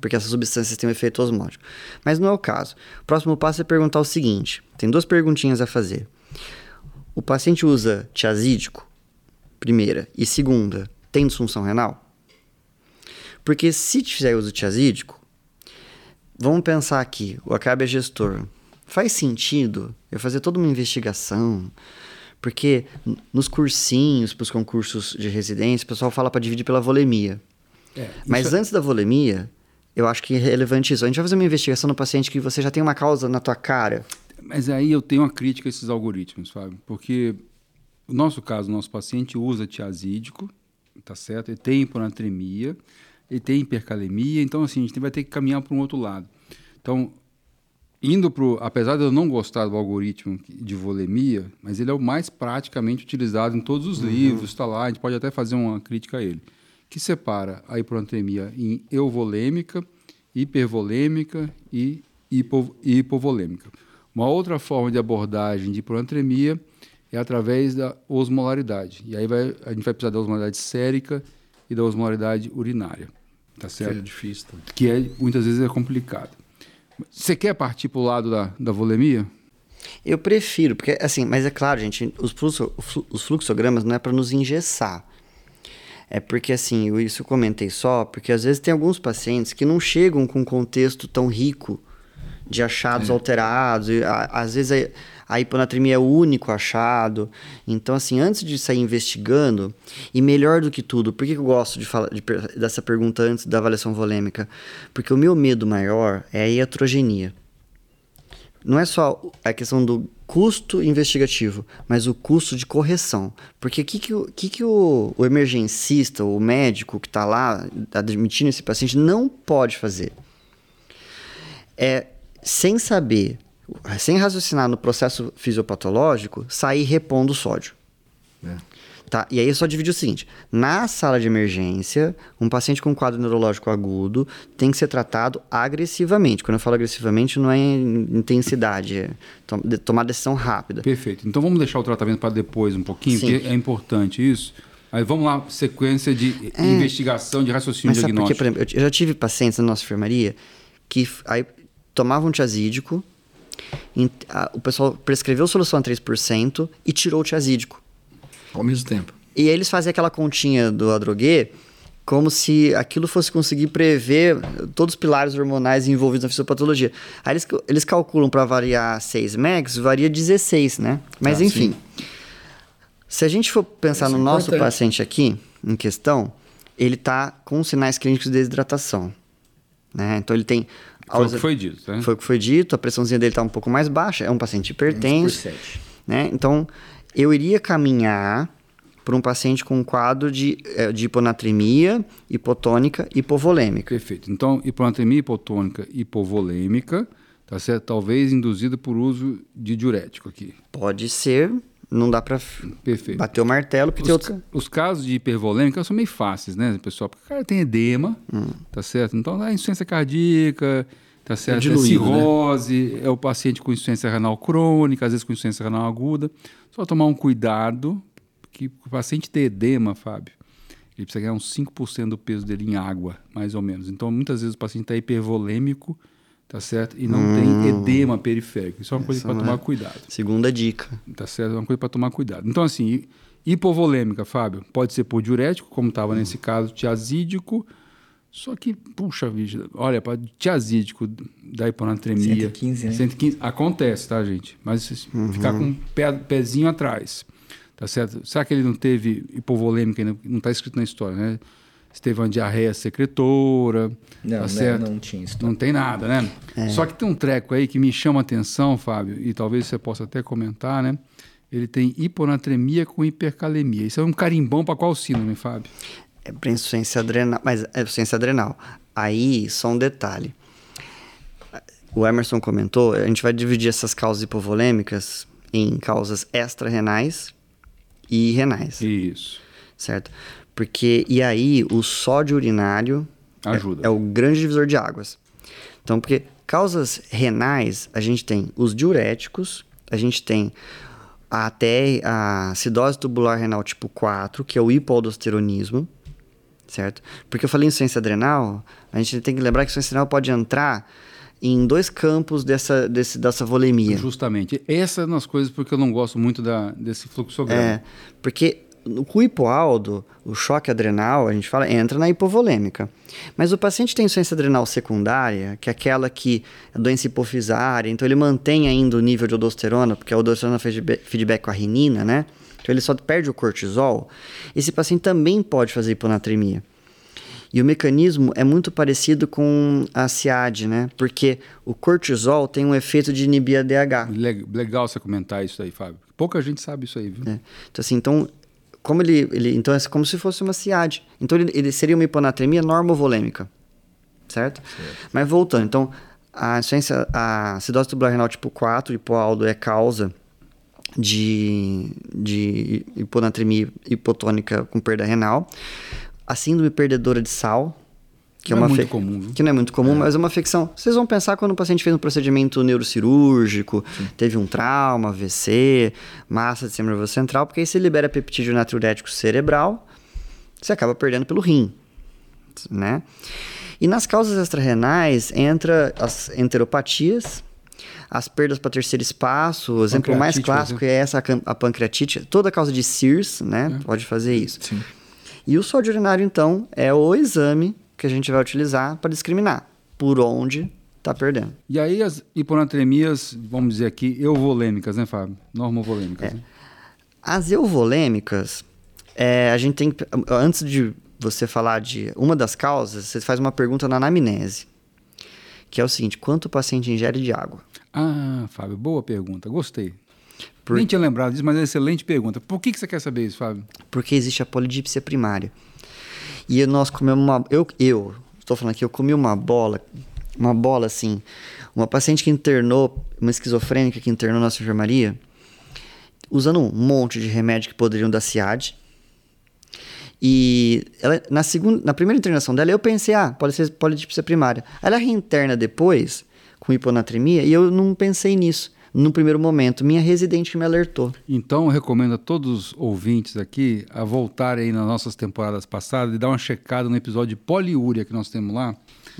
porque essas substâncias têm um efeito osmótico. Mas não é o caso. O próximo passo é perguntar o seguinte: tem duas perguntinhas a fazer. O paciente usa tiazídico? Primeira. E segunda, tem disfunção renal? Porque se fizer uso tiazídico, vamos pensar aqui, o Acabe é gestor. Faz sentido eu fazer toda uma investigação, porque nos cursinhos, para os concursos de residência, o pessoal fala para dividir pela volemia. É, Mas é... antes da volemia, eu acho que é relevante isso. A gente vai fazer uma investigação no paciente que você já tem uma causa na tua cara. Mas aí eu tenho uma crítica a esses algoritmos, Fábio, porque o nosso caso, o nosso paciente usa tiazídico, tá certo? Ele tem hiponatremia, ele tem hipercalemia, então assim, a gente vai ter que caminhar para um outro lado. Então, indo para apesar de eu não gostar do algoritmo de volemia, mas ele é o mais praticamente utilizado em todos os uhum. livros, está lá, a gente pode até fazer uma crítica a ele, que separa a hiponatremia em euvolêmica, hipervolêmica e hipo, hipovolêmica. Uma outra forma de abordagem de hiponatremia é através da osmolaridade. E aí vai, a gente vai precisar da osmolaridade sérica e da osmolaridade urinária. Tá certo? Que é difícil. Também. Que é, muitas vezes é complicado. Você quer partir para o lado da, da volemia? Eu prefiro, porque assim, mas é claro, gente, os, fluxo, os fluxogramas não é para nos engessar. É porque assim, eu, isso eu comentei só, porque às vezes tem alguns pacientes que não chegam com um contexto tão rico de achados é. alterados, e, a, às vezes a hiponatremia é o único achado. Então, assim, antes de sair investigando, e melhor do que tudo, por que eu gosto de falar de, dessa pergunta antes da avaliação volêmica? Porque o meu medo maior é a iatrogenia. Não é só a questão do custo investigativo, mas o custo de correção. Porque o que, que, o, que, que o, o emergencista, o médico que está lá admitindo esse paciente não pode fazer? É, sem saber sem raciocinar no processo fisiopatológico, sair repondo sódio. É. Tá? E aí eu só dividi o seguinte: na sala de emergência, um paciente com quadro neurológico agudo tem que ser tratado agressivamente. Quando eu falo agressivamente, não é intensidade, é tomar decisão rápida. Perfeito. Então vamos deixar o tratamento para depois um pouquinho, Sim. porque é importante isso. Aí vamos lá, sequência de é, investigação, de raciocínio mas diagnóstico. Porque, por exemplo, eu já tive pacientes na nossa enfermaria que aí tomavam um tiazídico, o pessoal prescreveu solução a 3% e tirou o tiazídico. Ao mesmo tempo. E eles fazem aquela continha do Adroguet como se aquilo fosse conseguir prever todos os pilares hormonais envolvidos na fisiopatologia. Aí eles, eles calculam para variar 6 megs, varia 16, né? Mas ah, enfim. Sim. Se a gente for pensar Isso no é nosso paciente aqui, em questão, ele está com sinais clínicos de desidratação. Né? Então ele tem foi o que foi dito, né? Foi o que foi dito, a pressãozinha dele está um pouco mais baixa, é um paciente hipertenso. Né? Então, eu iria caminhar para um paciente com um quadro de, eh, de hiponatremia, hipotônica e hipovolêmica. Perfeito. Então, hiponatremia hipotônica e hipovolêmica, tá certo? Talvez induzido por uso de diurético aqui. Pode ser, não dá para bater o martelo. Porque os, outro... os casos de hipervolêmica são meio fáceis, né, pessoal? Porque o cara tem edema, hum. tá certo? Então, dá insuficiência cardíaca, tá certo? É, diluído, é cirrose, né? é o paciente com insuficiência renal crônica, às vezes com insuficiência renal aguda. Só tomar um cuidado, que o paciente tem edema, Fábio, ele precisa ganhar uns 5% do peso dele em água, mais ou menos. Então, muitas vezes o paciente está hipervolêmico, tá certo? E não hum. tem edema periférico. Isso é uma coisa para tomar é cuidado. Segunda dica. Tá certo? É uma coisa para tomar cuidado. Então, assim, hipovolêmica, Fábio, pode ser por diurético, como estava hum. nesse caso, tiazídico. Só que, puxa vida, olha, para tiazídico da hiponatremia. 115, né? 115, acontece, tá, gente? Mas uhum. ficar com o pé, pezinho atrás. Tá certo? Será que ele não teve hipovolêmica ainda? Não está escrito na história, né? Se teve uma diarreia secretora. Não, tá certo? não, tinha isso. Não tem nada, né? É. Só que tem um treco aí que me chama a atenção, Fábio, e talvez você possa até comentar, né? Ele tem hiponatremia com hipercalemia. Isso é um carimbão para qual síndrome, Fábio? É para insuficiência adrenal, mas é insuficiência adrenal. Aí, só um detalhe. O Emerson comentou, a gente vai dividir essas causas hipovolêmicas em causas extra-renais e renais. Isso. Certo? Porque, e aí, o sódio urinário Ajuda. É, é o grande divisor de águas. Então, porque causas renais, a gente tem os diuréticos, a gente tem até a acidose tubular renal tipo 4, que é o hipoaldosteronismo, certo? Porque eu falei em ciência adrenal, a gente tem que lembrar que a ciência adrenal pode entrar em dois campos dessa, desse, dessa volemia. Justamente. Essa é uma das coisas porque eu não gosto muito da, desse fluxograma. É, porque no hipoaldo, o choque adrenal, a gente fala, entra na hipovolêmica. Mas o paciente tem insuficiência adrenal secundária, que é aquela que é doença hipofisária, então ele mantém ainda o nível de aldosterona, porque a aldosterona faz feedback com a renina, né? Então ele só perde o cortisol. Esse paciente também pode fazer hiponatremia. E o mecanismo é muito parecido com a SIAD, né? Porque o cortisol tem um efeito de inibir a DH. Legal você comentar isso aí, Fábio. Pouca gente sabe isso aí, viu? É. Então, assim, então, como ele, ele, então é como se fosse uma SIAD. Então, ele, ele seria uma hiponatremia normovolêmica, certo? certo? Mas voltando, então, a, a acidose tubular renal tipo 4, hipoaldo, é causa de, de hiponatremia hipotônica com perda renal a síndrome perdedora de sal, que não é, uma é muito comum, viu? que não é muito comum, é. mas é uma afecção. Vocês vão pensar quando o paciente fez um procedimento neurocirúrgico, Sim. teve um trauma, AVC, massa de nervoso central, porque aí você libera peptídeo natriurético cerebral, você acaba perdendo pelo rim, né? E nas causas extrarenais entra as enteropatias, as perdas para terceiro espaço, o exemplo mais clássico é essa a pancreatite, toda causa de CIRS, né? É. Pode fazer isso. Sim. E o sódio urinário, então, é o exame que a gente vai utilizar para discriminar por onde está perdendo. E aí as hiponatremias, vamos dizer aqui, euvolêmicas, né, Fábio? Normovolêmicas. É. Né? As euvolêmicas, é, a gente tem que, antes de você falar de uma das causas, você faz uma pergunta na anamnese, que é o seguinte, quanto o paciente ingere de água? Ah, Fábio, boa pergunta, gostei. Por... Nem tinha lembrado disso, mas é uma excelente pergunta. Por que, que você quer saber isso, Fábio? Porque existe a polidipsia primária. E nós comemos uma. Eu, eu estou falando aqui, eu comi uma bola, uma bola assim. Uma paciente que internou, uma esquizofrênica que internou na nossa enfermaria, usando um monte de remédio que poderiam dar CIAD. E ela, na, segunda, na primeira internação dela, eu pensei, ah, pode ser polidipsia primária. Ela reinterna depois, com hiponatremia, e eu não pensei nisso no primeiro momento. Minha residente me alertou. Então, eu recomendo a todos os ouvintes aqui a voltarem nas nossas temporadas passadas e dar uma checada no episódio de poliúria que nós temos lá,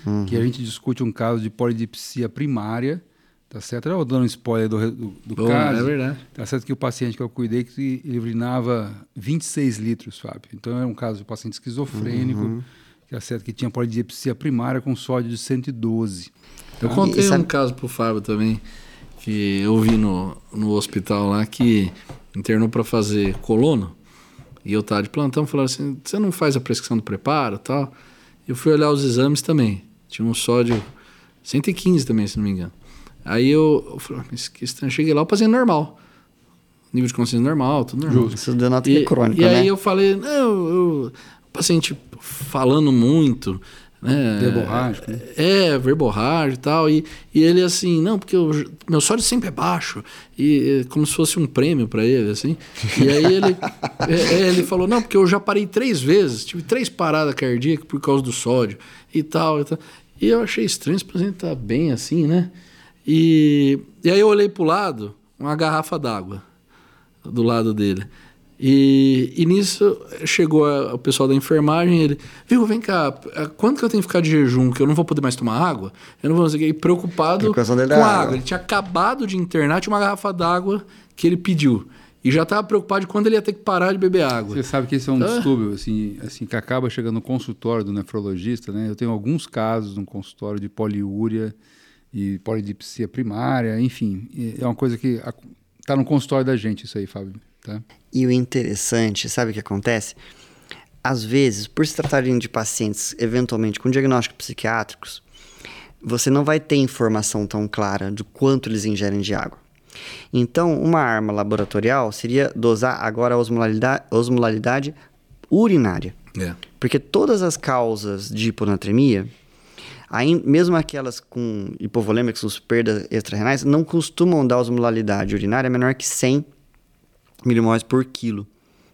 uhum. que a gente discute um caso de polidipsia primária. Tá certo? Eu vou dando um spoiler do, do, do Bom, caso. É verdade. Tá certo que o paciente que eu cuidei, que ele urinava 26 litros, Fábio. Então, era um caso de paciente esquizofrênico, uhum. que, tá certo, que tinha polidipsia primária com sódio de 112. Eu contei um caso pro Fábio também que eu vi no, no hospital lá que internou para fazer colono e eu tava de plantão falaram assim você não faz a prescrição do preparo tal eu fui olhar os exames também tinha um sódio 115 também se não me engano aí eu, eu falei mas que estranho cheguei lá o paciente normal nível de consciência normal tudo normal Justo. isso deu nota e, crônica e né? aí eu falei não eu, o paciente falando muito né? Verborrágico. Né? É, verborrágico e tal. E, e ele assim, não, porque o meu sódio sempre é baixo. E como se fosse um prêmio para ele, assim. E aí ele, é, é, ele falou, não, porque eu já parei três vezes, tive três paradas cardíacas por causa do sódio e tal. E, tal. E eu achei estranho, esse paciente tá bem assim, né? E, e aí eu olhei pro lado, uma garrafa d'água do lado dele. E, e nisso chegou a, o pessoal da enfermagem, ele, viu, vem cá, quanto que eu tenho que ficar de jejum, que eu não vou poder mais tomar água? Eu não vou conseguir, preocupado com a água. água. Ele tinha acabado de internar, tinha uma garrafa d'água que ele pediu. E já estava preocupado de quando ele ia ter que parar de beber água. Você sabe que esse é um distúrbio, assim, assim, que acaba chegando no consultório do nefrologista, né? Eu tenho alguns casos no consultório de poliúria e polidipsia primária, enfim, é uma coisa que está no consultório da gente isso aí, Fábio. Tá? E o interessante, sabe o que acontece? Às vezes, por se tratarem de pacientes eventualmente com diagnósticos psiquiátricos, você não vai ter informação tão clara de quanto eles ingerem de água. Então, uma arma laboratorial seria dosar agora a osmolaridade, osmolaridade urinária. É. Porque todas as causas de hiponatremia, aí, mesmo aquelas com hipovolêmicos, perdas extrarenais, não costumam dar osmolaridade urinária menor que 100 milimoles por quilo.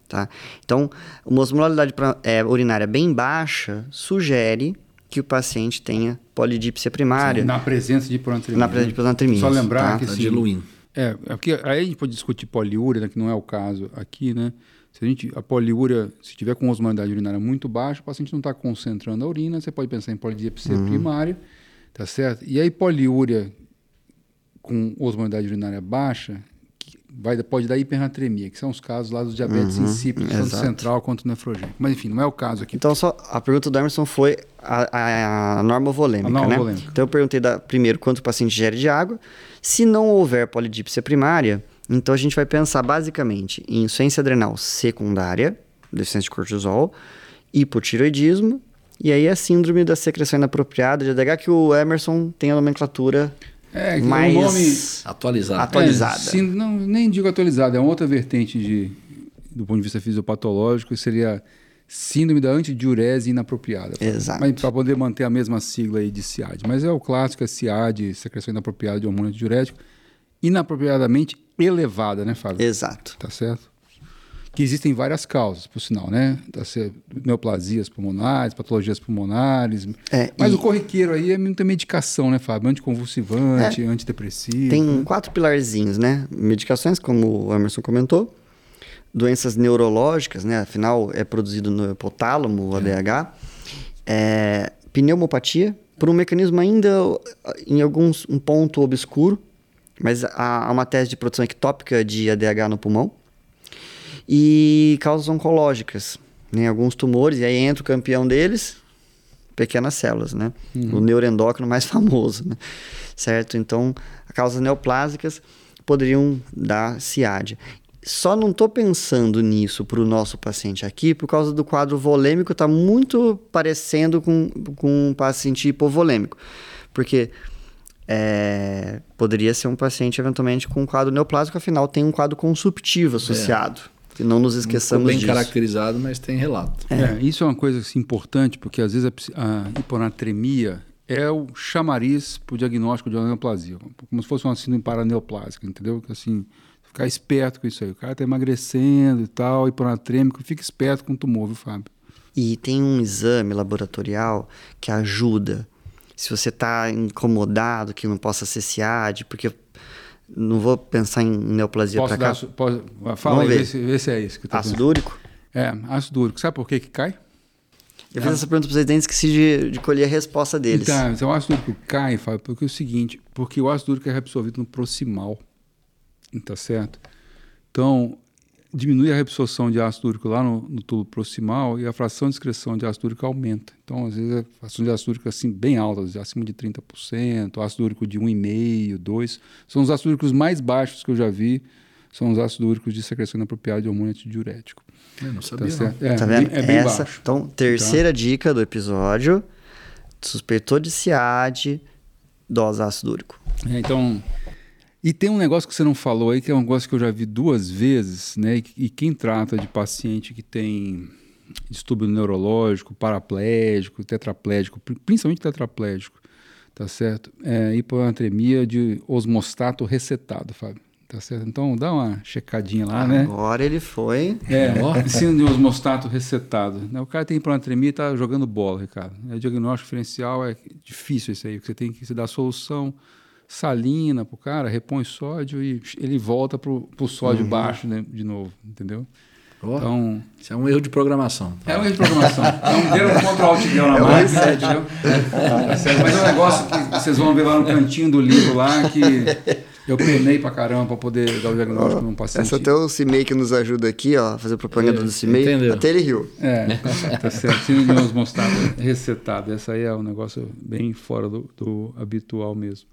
Tá? Então, uma osmolaridade é, urinária bem baixa sugere que o paciente tenha polidipsia primária. Sim, na presença de hiponatremia. Na presença de hiponatremia. Só lembrar tá? que... Tá assim, diluindo. É, é, porque aí a gente pode discutir poliúria, né, que não é o caso aqui, né? Se a, gente, a poliúria, se tiver com osmolaridade urinária muito baixa, o paciente não está concentrando a urina, você pode pensar em polidipsia uhum. primária, tá certo? E aí poliúria com osmolaridade urinária baixa, vai, pode dar hipernatremia, que são os casos lá dos diabetes uhum, insípidos, tanto central quanto nefrogênico. Mas enfim, não é o caso aqui. Então, só a pergunta do Emerson foi a, a, a norma volêmica, a norma né? Volêmica. Então, eu perguntei da, primeiro quanto o paciente gere de água. Se não houver polidipsia primária, então a gente vai pensar basicamente em insuficiência adrenal secundária, deficiência de cortisol, hipotiroidismo, e aí a síndrome da secreção inapropriada de ADH, que o Emerson tem a nomenclatura é, mais um nome atualizado. atualizada. É, sim, não, nem digo atualizada, é uma outra vertente de, do ponto de vista fisiopatológico, seria síndrome da antidiurese inapropriada. Exato. Mas para poder manter a mesma sigla aí de SIAD. Mas é o clássico, é SIAD, secreção inapropriada de hormônio antidiurético, inapropriadamente elevada, né, Fábio? Exato. Tá certo? Que existem várias causas, por sinal, né? Neoplasias pulmonares, patologias pulmonares. É, mas e... o corriqueiro aí é muita medicação, né, Fábio? Anticonvulsivante, é. antidepressivo. Tem né? quatro pilarzinhos, né? Medicações, como o Emerson comentou. Doenças neurológicas, né? Afinal, é produzido no hipotálamo, o ADH. É, pneumopatia, por um mecanismo ainda em alguns um ponto obscuro, mas há uma tese de produção ectópica de ADH no pulmão e causas oncológicas, né? Alguns tumores, e aí entra o campeão deles, pequenas células, né? Uhum. O neuroendócrino mais famoso, né? Certo? Então, causas neoplásicas poderiam dar CIAD. Só não estou pensando nisso para o nosso paciente aqui por causa do quadro volêmico, está muito parecendo com, com um paciente hipovolêmico. Porque é, poderia ser um paciente eventualmente com um quadro neoplásico, afinal tem um quadro consumptivo associado. É. Que não nos esqueçamos bem disso. caracterizado, mas tem relato. É. é. isso é uma coisa assim, importante, porque às vezes a, a hiponatremia é o chamariz para o diagnóstico de neoplasia, como se fosse uma síndrome paraneoplásica, entendeu? Assim, ficar esperto com isso aí. O cara está emagrecendo e tal, hiponatrêmico, fica esperto com o tumor, viu, Fábio? E tem um exame laboratorial que ajuda. Se você está incomodado que não possa ser SIAD, porque não vou pensar em neoplasia para cá. Dar, posso, fala Vamos aí, ver. Vê, se, é isso. Que tá ácido úrico? É, ácido úrico. Sabe por que que cai? Eu fiz essa pergunta para vocês e esqueci de, de, colher a resposta deles. Então, então o ácido úrico cai, Fábio, porque é o seguinte, porque o ácido úrico é reabsorvido no proximal, tá certo? Então, diminui a reabsorção de ácido úrico lá no, no tubo proximal e a fração de excreção de ácido úrico aumenta. Então, às vezes, a fração de ácido úrico assim, bem alta, acima de 30%, ácido úrico de 1,5%, 2%. São os ácidos úricos mais baixos que eu já vi, são os ácidos úricos de secreção inapropriada de hormônio antidiurético. Eu não sabia, tá não. É, tá vendo? É bem Essa, baixo. Então, terceira tá? dica do episódio, suspeitou de SIAD, dose ácido úrico. É, então... E tem um negócio que você não falou aí, que é um negócio que eu já vi duas vezes, né? E, e quem trata de paciente que tem distúrbio neurológico, paraplégico, tetraplégico, principalmente tetraplégico, tá certo? É hiponatremia de osmostato recetado, Fábio. Tá certo? Então dá uma checadinha lá, né? Agora ele foi. É, síndrome de osmostato recetado. Né? O cara tem hiponatremia e tá jogando bola, Ricardo. O diagnóstico diferencial é difícil isso aí, porque você tem que se dar solução salina pro cara, repõe sódio e ele volta pro, pro sódio uhum. baixo né, de novo, entendeu? Oh, então, isso é um erro de programação. É um erro de programação. Então, deram um Ctrl Alt na é máquina, entendeu? Tá Mas é um negócio que vocês vão ver lá no cantinho do livro lá que eu penei pra caramba pra poder dar o diagnóstico num paciente. Essa até o CIMEI que nos ajuda aqui, ó, fazer propaganda é, do CIMEI. Até ele riu. É, tá certo. Síndrome de mostrado recetado. Essa aí é um negócio bem fora do, do habitual mesmo.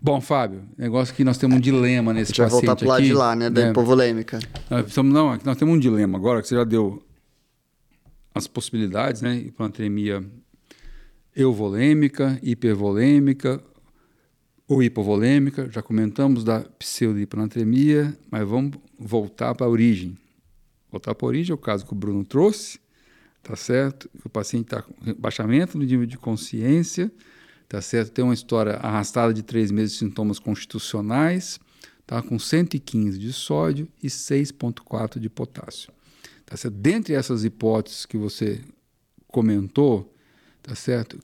Bom, Fábio, negócio que nós temos um dilema nesse paciente aqui. A gente vai voltar pro lado de lá, né, da né? hipovolêmica. Não, nós temos um dilema agora, que você já deu as possibilidades, né, hiponatremia euvolêmica, hipervolêmica ou hipovolêmica, já comentamos da pseudo-hiponatremia, mas vamos voltar para a origem. Voltar para a origem é o caso que o Bruno trouxe, tá certo? O paciente está com baixamento no nível de consciência, tá certo? Tem uma história arrastada de três meses de sintomas constitucionais, tá com 115 de sódio e 6,4 de potássio. Tá certo? Dentre essas hipóteses que você comentou, tá certo?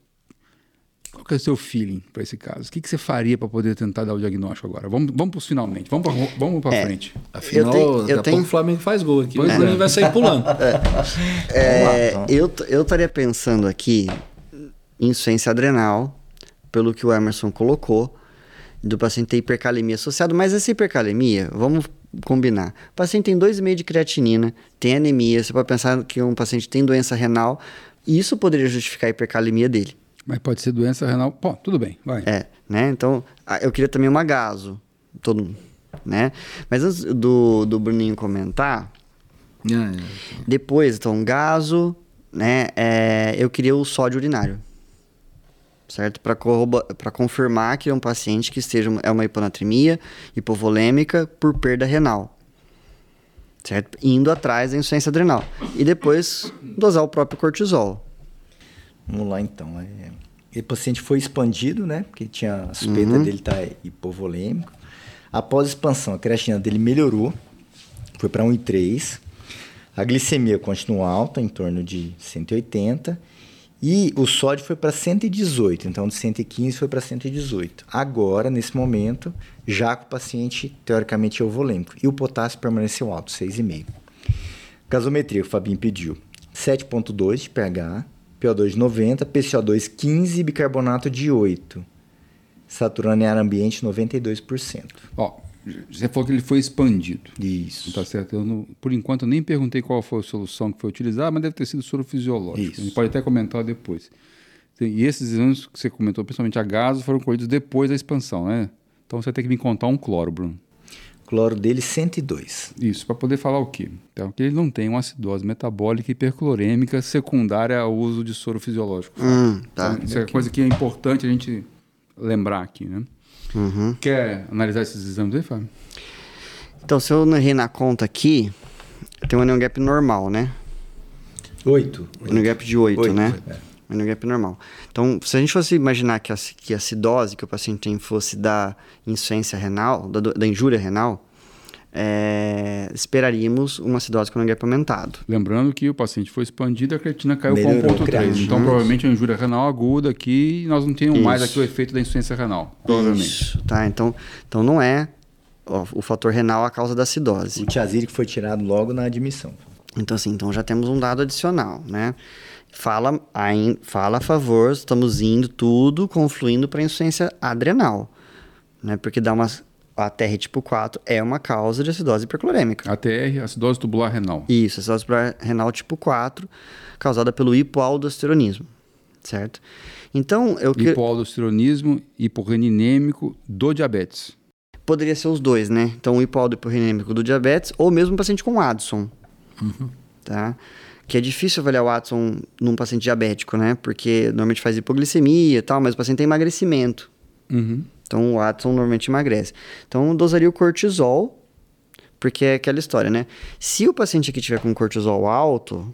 Qual que é o seu feeling para esse caso? O que, que você faria para poder tentar dar o diagnóstico agora? Vamos, vamos para finalmente, vamos para vamos para é, frente. Afinal, eu tenho, daqui eu tenho... o Flamengo faz gol aqui, pois o Flamengo é. vai sair pulando. É, é, eu eu estaria pensando aqui em insuficiência adrenal, pelo que o Emerson colocou, do paciente ter hipercalemia associado, mas essa hipercalemia, vamos combinar. O paciente tem 2,5 de creatinina, tem anemia, você pode pensar que um paciente tem doença renal, e isso poderia justificar a hipercalemia dele. Mas pode ser doença renal. Pô, tudo bem, vai. É, né? Então, eu queria também uma gaso. Todo né? Mas antes do, do Bruninho comentar, é, é. depois, então, gaso, né? É, eu queria o sódio urinário certo? Para confirmar que é um paciente que esteja é uma hiponatremia hipovolêmica por perda renal, certo? Indo atrás da insuficiência adrenal. E depois dosar o próprio cortisol. Vamos lá então. É... O paciente foi expandido, né? Porque tinha a suspeita uhum. dele estar tá hipovolêmico. Após a expansão, a creatina dele melhorou, foi para 1,3. A glicemia continuou alta, em torno de 180 e o sódio foi para 118, então de 115 foi para 118. Agora, nesse momento, já com o paciente teoricamente euvolêmico. E o potássio permaneceu alto, 6,5. Gasometria o Fabinho pediu: 7,2 de pH, PO2 de 90, PCO2 15 e bicarbonato de 8. Saturano em ar ambiente 92%. Ó, você falou que ele foi expandido. Isso. Tá certo. Eu não, por enquanto, eu nem perguntei qual foi a solução que foi utilizada, mas deve ter sido soro fisiológico. Isso. A gente pode até comentar depois. E esses exames que você comentou, principalmente a gaso, foram colhidos depois da expansão, né? Então você tem que me contar um cloro, Bruno. Cloro dele 102. Isso, para poder falar o quê? Então, que ele não tem uma acidose metabólica hiperclorêmica secundária ao uso de soro fisiológico. Hum, tá. Então, isso é coisa que é importante a gente lembrar aqui, né? Uhum. Quer analisar esses exames aí, Fábio? Então, se eu errei na conta aqui, tem um anel gap normal, né? Oito. Anel gap de oito, oito né? É. Anel gap normal. Então, se a gente fosse imaginar que a, que a acidose que o paciente tem fosse da insuficiência renal, da, da injúria renal, é, esperaríamos uma acidose com gap aumentado. Lembrando que o paciente foi expandido e a creatina caiu para 1,3. Então, provavelmente, a injúria renal aguda aqui e nós não temos mais aqui o efeito da insuficiência renal. Provavelmente. Isso, tá? Então, então não é ó, o fator renal a causa da acidose. O tiazírico foi tirado logo na admissão. Então, assim, então já temos um dado adicional, né? Fala a, fala a favor, estamos indo tudo confluindo para a insuficiência adrenal, né? Porque dá uma a TR tipo 4 é uma causa de acidose hiperclorêmica. ATR, acidose tubular renal. Isso, acidose tubular renal tipo 4, causada pelo hipoaldosteronismo, certo? Então, eu que... Hipoaldosteronismo hiporreninêmico do diabetes. Poderia ser os dois, né? Então, o hipoaldo hiporreninêmico do diabetes ou mesmo paciente com Addison, uhum. tá? Que é difícil avaliar o Addison num paciente diabético, né? Porque normalmente faz hipoglicemia e tal, mas o paciente tem emagrecimento. Uhum. Então o Watson normalmente emagrece. Então eu dosaria o cortisol, porque é aquela história, né? Se o paciente aqui tiver com cortisol alto,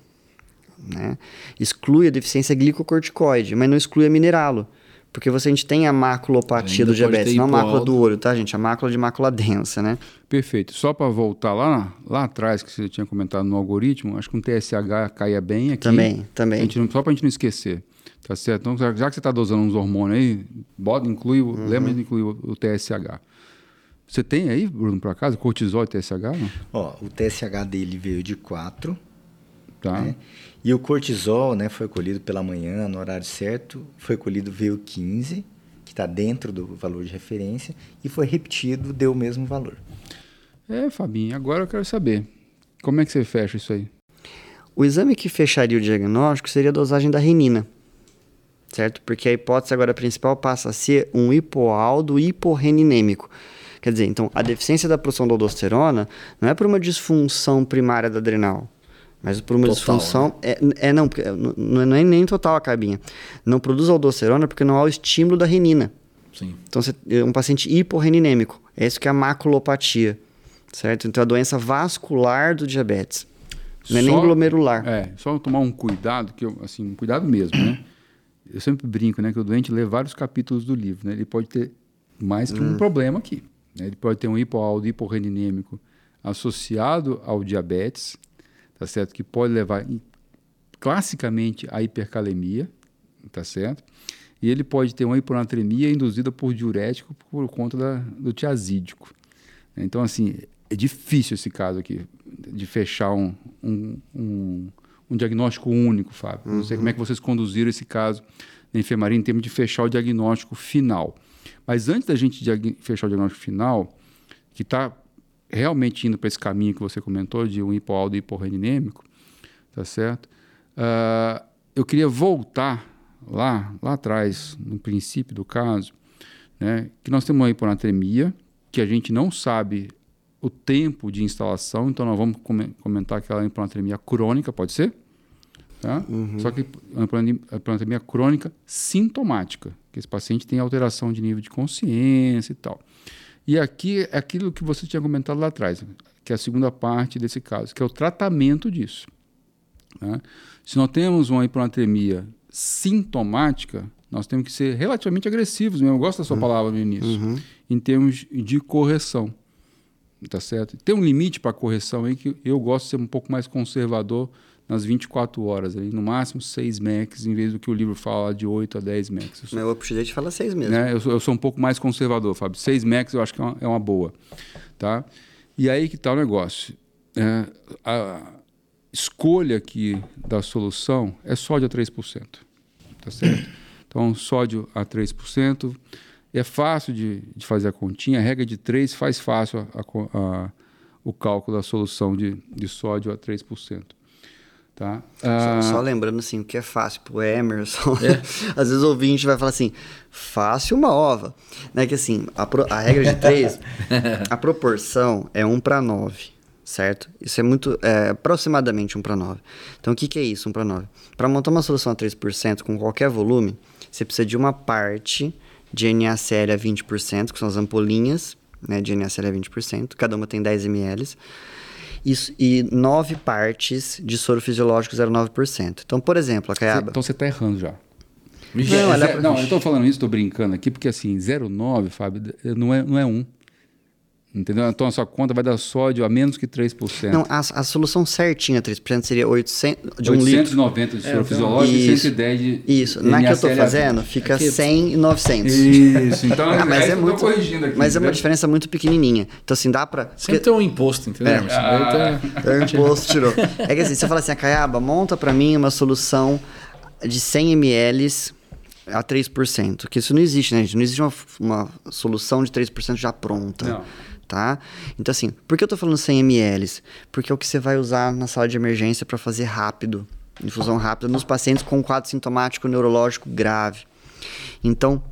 né, exclui a deficiência glicocorticoide, mas não exclui a mineralo. Porque você, a gente tem a maculopatia do diabetes, não a mácula do olho, tá, gente? A mácula de mácula densa, né? Perfeito. Só para voltar lá, lá atrás, que você tinha comentado no algoritmo, acho que um TSH caia bem aqui. Também, também. Não, só para a gente não esquecer. Tá certo? Então, já que você está dosando uns hormônios aí, bota, inclui, uhum. lembra de incluir o, o, TSH. Você tem aí, Bruno, por acaso, cortisol e TSH? Não? Ó, o TSH dele veio de 4. Tá. Né? E o cortisol, né, foi colhido pela manhã, no horário certo, foi colhido veio 15, que está dentro do valor de referência, e foi repetido, deu o mesmo valor. É, Fabinho, agora eu quero saber, como é que você fecha isso aí? O exame que fecharia o diagnóstico seria a dosagem da renina, certo? Porque a hipótese agora principal passa a ser um hipoaldo hiporreninêmico. Quer dizer, então, a deficiência da produção da aldosterona não é por uma disfunção primária da adrenal, mas por uma total, disfunção. Né? É, é, não, não é nem total a cabinha. Não produz aldosterona porque não há o estímulo da renina. Sim. Então, você é um paciente hiporreninêmico. É isso que é a maculopatia. Certo? Então, é a doença vascular do diabetes. Não é só, nem glomerular. É, só tomar um cuidado, que eu, assim, um cuidado mesmo, né? Eu sempre brinco, né? Que o doente lê vários capítulos do livro, né? Ele pode ter mais que hum. um problema aqui. Né? Ele pode ter um hipoaldo hiporreninêmico associado ao diabetes, tá certo? Que pode levar classicamente à hipercalemia, tá certo? E ele pode ter uma hiponatremia induzida por diurético por conta da, do tiazídico. Então, assim, é difícil esse caso aqui de fechar um, um, um, um diagnóstico único, Fábio. Uhum. Não sei como é que vocês conduziram esse caso na enfermaria em termos de fechar o diagnóstico final. Mas antes da gente fechar o diagnóstico final, que está realmente indo para esse caminho que você comentou, de um hipoaldo hiporreninêmico, tá certo? Uh, eu queria voltar lá, lá atrás, no princípio do caso, né, que nós temos uma hiponatremia, que a gente não sabe o tempo de instalação, então nós vamos comentar aquela hiponatremia crônica, pode ser? Tá? Uhum. Só que a hiponatremia crônica sintomática, que esse paciente tem alteração de nível de consciência e tal. E aqui é aquilo que você tinha comentado lá atrás, que é a segunda parte desse caso, que é o tratamento disso. Né? Se nós temos uma hiponatremia sintomática, nós temos que ser relativamente agressivos mesmo. Eu gosto da sua uhum. palavra no início, uhum. em termos de correção. Tá certo? Tem um limite para a correção aí que eu gosto de ser um pouco mais conservador nas 24 horas, ali, no máximo 6 max, em vez do que o livro fala de 8 a 10 max. Meu up-to-date fala 6 mesmo. Né? Eu, sou, eu, sou, um pouco mais conservador, Fábio. 6 max eu acho que é uma, é uma boa. Tá? E aí que está o negócio. É, a escolha aqui da solução é sódio a 3%. Tá certo? Então, sódio a 3%. É fácil de, de fazer a continha. A regra de 3 faz fácil a, a, o cálculo da solução de, de sódio a 3%. Tá? Ah, só, só, lembrando assim, o que é fácil pro Emerson, é. às vezes o ouvinte vai falar assim, fácil uma ova. Né? Que assim, a, pro, a regra de 3, a proporção é 1 para 9, certo? Isso é muito, é, aproximadamente 1 para 9. Então o que, que é isso, 1 para 9? Para montar uma solução a 3% com qualquer volume, você precisa de uma parte de NaCl a 20%, que são as ampolinhas né, de NaCl a 20%, cada uma tem 10 ml isso, e nove partes de soro fisiológico 0,9%. Então, por exemplo, a caiaba... então você está errando já. Não, é, não, eu estou falando isso, estou brincando aqui, porque assim, 0,9, Fábio, não é, não é 1. Entendeu? Então a sua conta vai dar sódio a menos que 3%. Não, a, a solução certinha 3% seria 800 de 890 de soro é, fisiológico e 110 de Isso, na que eu estou fazendo fica aqui, 100 e 900. Isso, então ah, mas é, é muito corrigindo aqui, Mas é uma diferença muito pequenininha. Então assim, dá para Sempre porque... tem um imposto, entendeu? É, ah. é um imposto tirou. É que assim, você fala assim, a Caiaba, monta para mim uma solução de 100 ml a 3%, que isso não existe, né, gente? Não existe uma, uma solução de 3% já pronta. Não tá? Então, assim, por que eu tô falando 100 ml? Porque é o que você vai usar na sala de emergência para fazer rápido, infusão rápida, nos pacientes com quadro sintomático neurológico grave. Então,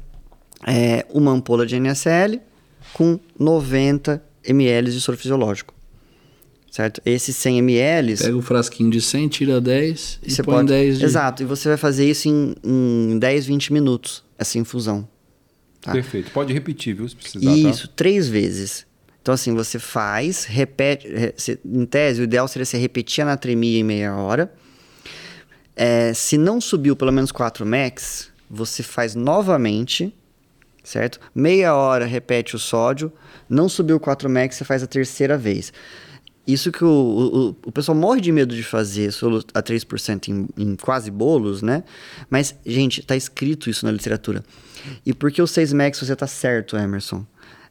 é uma ampola de NSL com 90 ml de soro fisiológico. Certo? Esses 100 ml. Pega o frasquinho de 100, tira 10 e põe pode... 10 de... Exato, e você vai fazer isso em, em 10, 20 minutos, essa infusão. Tá? Perfeito. Pode repetir, viu? Se precisar. Tá? Isso, tá? três vezes. Então, assim, você faz, repete. Em tese, o ideal seria você repetir a anatremia em meia hora. É, se não subiu pelo menos 4 max, você faz novamente, certo? Meia hora repete o sódio, não subiu o 4 max, você faz a terceira vez. Isso que o, o, o pessoal morre de medo de fazer a 3% em, em quase bolos, né? Mas, gente, tá escrito isso na literatura. E por que o 6 max você tá certo, Emerson?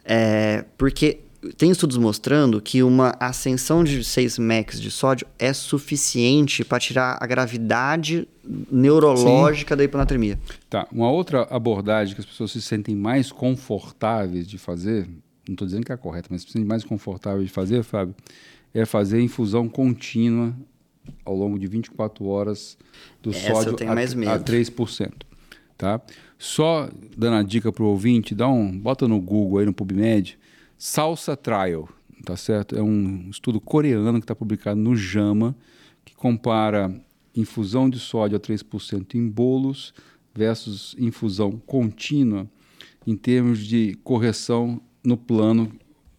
É, porque tem estudos mostrando que uma ascensão de 6 max de sódio é suficiente para tirar a gravidade neurológica Sim. da hiponatremia. Tá, uma outra abordagem que as pessoas se sentem mais confortáveis de fazer, não estou dizendo que é correta, mas se sentem mais confortáveis de fazer, Fábio, é fazer infusão contínua ao longo de 24 horas do Essa sódio a, a 3%. Tá? Só dando a dica para o ouvinte, dá um, bota no Google aí no PubMed, Salsa Trial, tá certo? É um estudo coreano que está publicado no JAMA, que compara infusão de sódio a 3% em bolos versus infusão contínua em termos de correção no plano,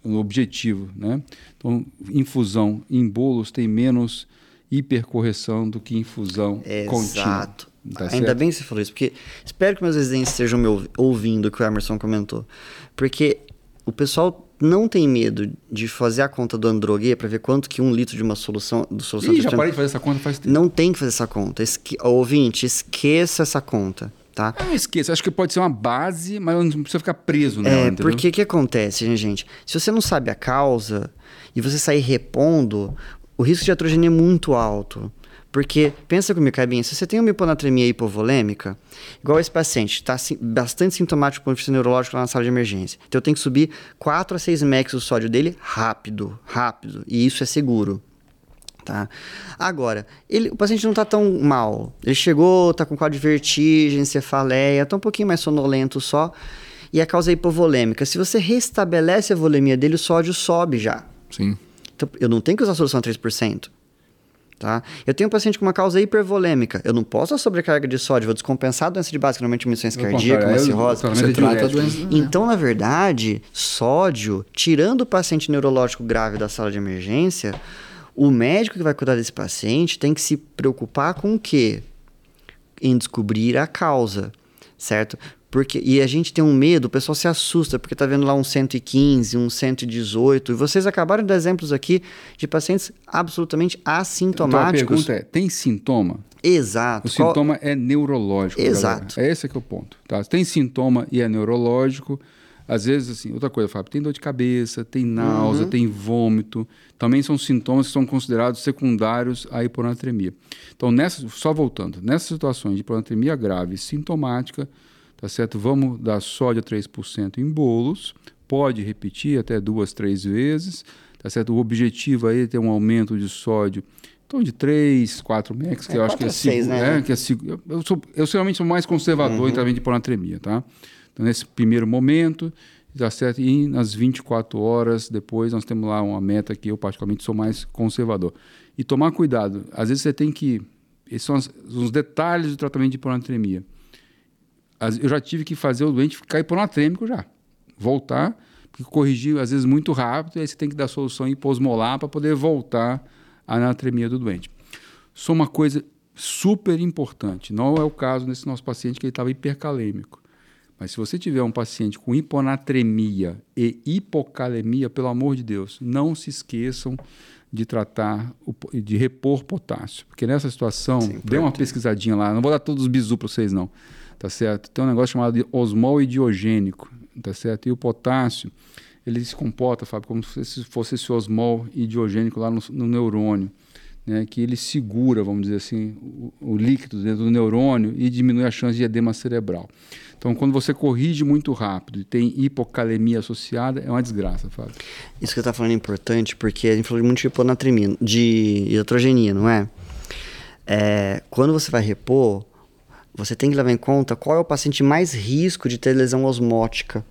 no objetivo. Né? Então, infusão em bolos tem menos hipercorreção do que infusão Exato. contínua. Exato. Tá Ainda certo? bem que você falou isso, porque espero que meus residentes estejam me ouvindo o que o Emerson comentou. Porque o pessoal não tem medo de fazer a conta do Androguê para ver quanto que um litro de uma solução... Do solução Ih, já parei de fazer essa conta faz tempo. Não tem que fazer essa conta. Esque... Ouvinte, esqueça essa conta. Tá? Eu não esqueça, acho que pode ser uma base, mas não precisa ficar preso nela, É, entendeu? porque o que acontece, gente? Se você não sabe a causa e você sair repondo, o risco de atrogenia é muito alto. Porque, pensa comigo, Cabinha, se você tem uma hiponatremia hipovolêmica, igual esse paciente, está bastante sintomático com vista neurológico lá na sala de emergência. Então eu tenho que subir 4 a 6 max do sódio dele rápido, rápido. E isso é seguro. Tá? Agora, ele, o paciente não está tão mal. Ele chegou, está com quadro de vertigem, cefaleia, está um pouquinho mais sonolento só. E a causa é hipovolêmica. Se você restabelece a volemia dele, o sódio sobe já. Sim. Então, eu não tenho que usar a solução 3%. Tá? Eu tenho um paciente com uma causa hipervolêmica. Eu não posso a sobrecarga de sódio, vou descompensar a doença de base, que normalmente é missões cardíacas, uma cirrose. Você trata a doença. Então, na verdade, sódio, tirando o paciente neurológico grave da sala de emergência, o médico que vai cuidar desse paciente tem que se preocupar com o quê? Em descobrir a causa, certo? Porque, e a gente tem um medo, o pessoal se assusta, porque está vendo lá um 115, um 118. E vocês acabaram de dar exemplos aqui de pacientes absolutamente assintomáticos. Então a pergunta é: tem sintoma? Exato. O Qual... sintoma é neurológico. Exato. Galera. É esse que é o ponto. Tá? Tem sintoma e é neurológico. Às vezes, assim, outra coisa, Fábio, tem dor de cabeça, tem náusea, uhum. tem vômito. Também são sintomas que são considerados secundários à hiponatremia. Então, nessa, só voltando, nessas situações de hiponatremia grave sintomática, tá certo? Vamos dar sódio a 3% em bolos, pode repetir até duas, três vezes, tá certo? O objetivo aí é ter um aumento de sódio então de 3, 4 max, que é, eu acho que é, seis, né? é, que é eu, sou, eu geralmente sou mais conservador uhum. em tratamento de hiponatremia, tá? Então, nesse primeiro momento, tá certo? E nas 24 horas depois, nós temos lá uma meta que eu particularmente sou mais conservador. E tomar cuidado, às vezes você tem que... Esses são os, os detalhes do tratamento de hiponatremia eu já tive que fazer o doente ficar hiponatrêmico já. Voltar, porque corrigir às vezes muito rápido, e aí você tem que dar solução hiposmolar para poder voltar à anatremia do doente. Só uma coisa super importante, não é o caso nesse nosso paciente que ele estava hipercalêmico. Mas se você tiver um paciente com hiponatremia e hipocalemia, pelo amor de Deus, não se esqueçam de tratar, de repor potássio. Porque nessa situação, Sim, dê uma pesquisadinha lá, não vou dar todos os bisu para vocês não tá certo? Tem um negócio chamado osmol idiogênico, tá certo? E o potássio, ele se comporta, Fábio, como se fosse esse osmol idiogênico lá no, no neurônio, né? Que ele segura, vamos dizer assim, o, o, líquido dentro do neurônio e diminui a chance de edema cerebral. Então, quando você corrige muito rápido e tem hipocalemia associada, é uma desgraça, Fábio. Isso que você está falando é importante, porque a gente falou muito de hiponatremia, de iatrogenia, não é? é? Quando você vai repor, você tem que levar em conta qual é o paciente mais risco de ter lesão osmótica.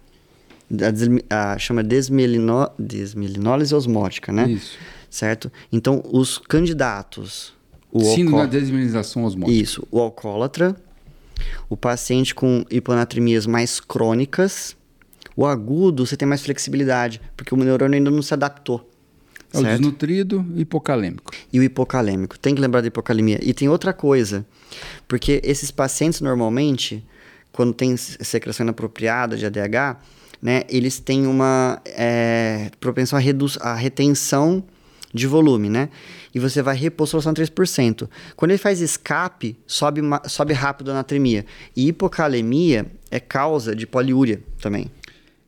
A, a chama desmelino, desmelinólise osmótica, né? Isso. Certo? Então, os candidatos... O Síndrome da desmelinização osmótica. Isso. O alcoólatra, o paciente com hiponatremias mais crônicas, o agudo, você tem mais flexibilidade, porque o neurônio ainda não se adaptou. É o desnutrido e hipocalêmico. E o hipocalêmico. Tem que lembrar da hipocalemia. E tem outra coisa. Porque esses pacientes, normalmente, quando tem secreção inapropriada de ADH, né, eles têm uma é, propensão à, redu à retenção de volume, né? E você vai repor solução 3%. Quando ele faz escape, sobe, sobe rápido a natremia. E hipocalemia é causa de poliúria também.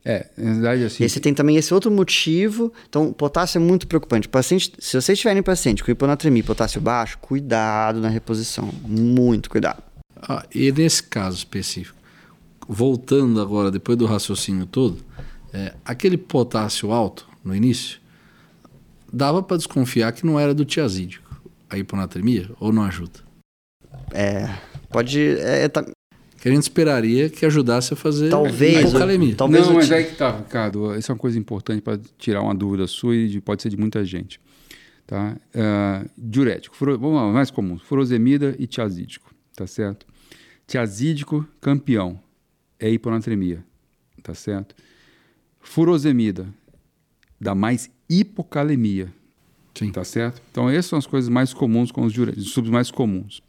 É, na verdade, assim. E você tem também esse outro motivo. Então, potássio é muito preocupante. paciente, se vocês tiverem paciente com hiponatremia e potássio baixo, cuidado na reposição. Muito cuidado. Ah, e nesse caso específico, voltando agora, depois do raciocínio todo, é, aquele potássio alto no início, dava para desconfiar que não era do tiazídico, a hiponatremia, ou não ajuda? É, pode. É, tá... Que a gente esperaria que ajudasse a fazer talvez, hipocalemia. Talvez não, mas aí que tá, Ricardo. Isso é uma coisa importante para tirar uma dúvida sua e de, pode ser de muita gente. Tá? Uh, diurético, furo, vamos lá, mais comum, furosemida e tiazídico, tá certo? Tiazídico, campeão, é hiponatremia, tá certo? Furosemida, dá mais hipocalemia. Sim. Tá certo? Então, essas são as coisas mais comuns com os diuréticos, os mais comuns.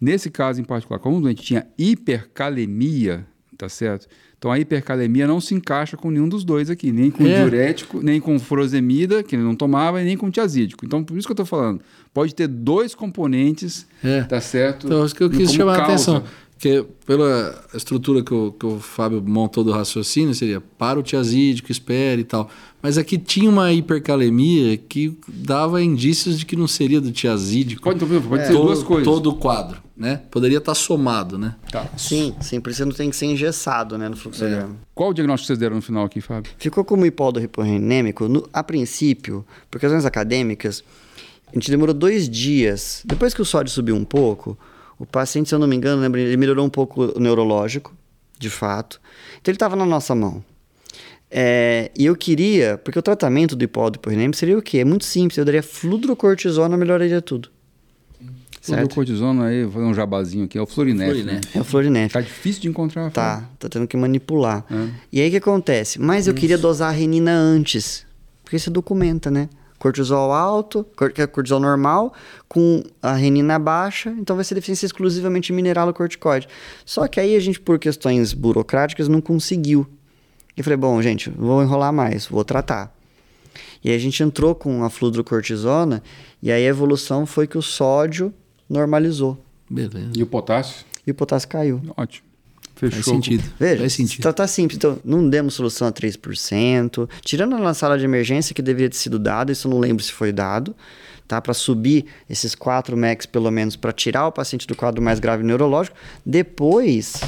Nesse caso em particular, como o doente tinha hipercalemia, tá certo? Então a hipercalemia não se encaixa com nenhum dos dois aqui, nem com é. diurético, nem com furosemida, que ele não tomava, e nem com tiazídico. Então, por isso que eu estou falando, pode ter dois componentes, é. tá certo? Então, isso que eu quis chamar causa. a atenção. Porque pela estrutura que o, que o Fábio montou do raciocínio, seria para o tiazídico, espere e tal. Mas aqui tinha uma hipercalemia que dava indícios de que não seria do tiazídico. Pode, pode é, ser duas coisas. Todo o quadro, né? Poderia estar somado, né? Tá. Sim, sim, por isso não tem que ser engessado, né, no fluxograma. É. Qual o diagnóstico que vocês deram no final aqui, Fábio? Ficou como hipódo hiporrenêmico, no, a princípio, por questões acadêmicas, a gente demorou dois dias. Depois que o sódio subiu um pouco, o paciente, se eu não me engano, lembra, ele melhorou um pouco o neurológico, de fato. Então ele estava na nossa mão. É, e eu queria, porque o tratamento do hipódo hiporenêmico seria o quê? É muito simples, eu daria fludrocortisona, melhoraria tudo. Fludrocortisona aí, vou fazer um jabazinho aqui, é o Florinef. Né? É o Florinef. Tá difícil de encontrar. Tá, tá tendo que manipular. É. E aí o que acontece? Mas eu queria dosar a renina antes, porque você documenta, né? cortisol alto, é cortisol normal, com a renina baixa, então vai ser deficiência exclusivamente mineralocorticoide. Só que aí a gente, por questões burocráticas, não conseguiu. E falei, bom, gente, vou enrolar mais, vou tratar. E aí a gente entrou com a fludrocortisona, e aí a evolução foi que o sódio normalizou. Beleza. E o potássio? E o potássio caiu. Ótimo. Fechou. Faz sentido. Veja, Faz sentido. Então tá simples. Então, não demos solução a 3%. Tirando na sala de emergência, que deveria ter sido dado, isso eu não lembro se foi dado, tá? Para subir esses 4 MECs, pelo menos, para tirar o paciente do quadro mais grave neurológico. Depois,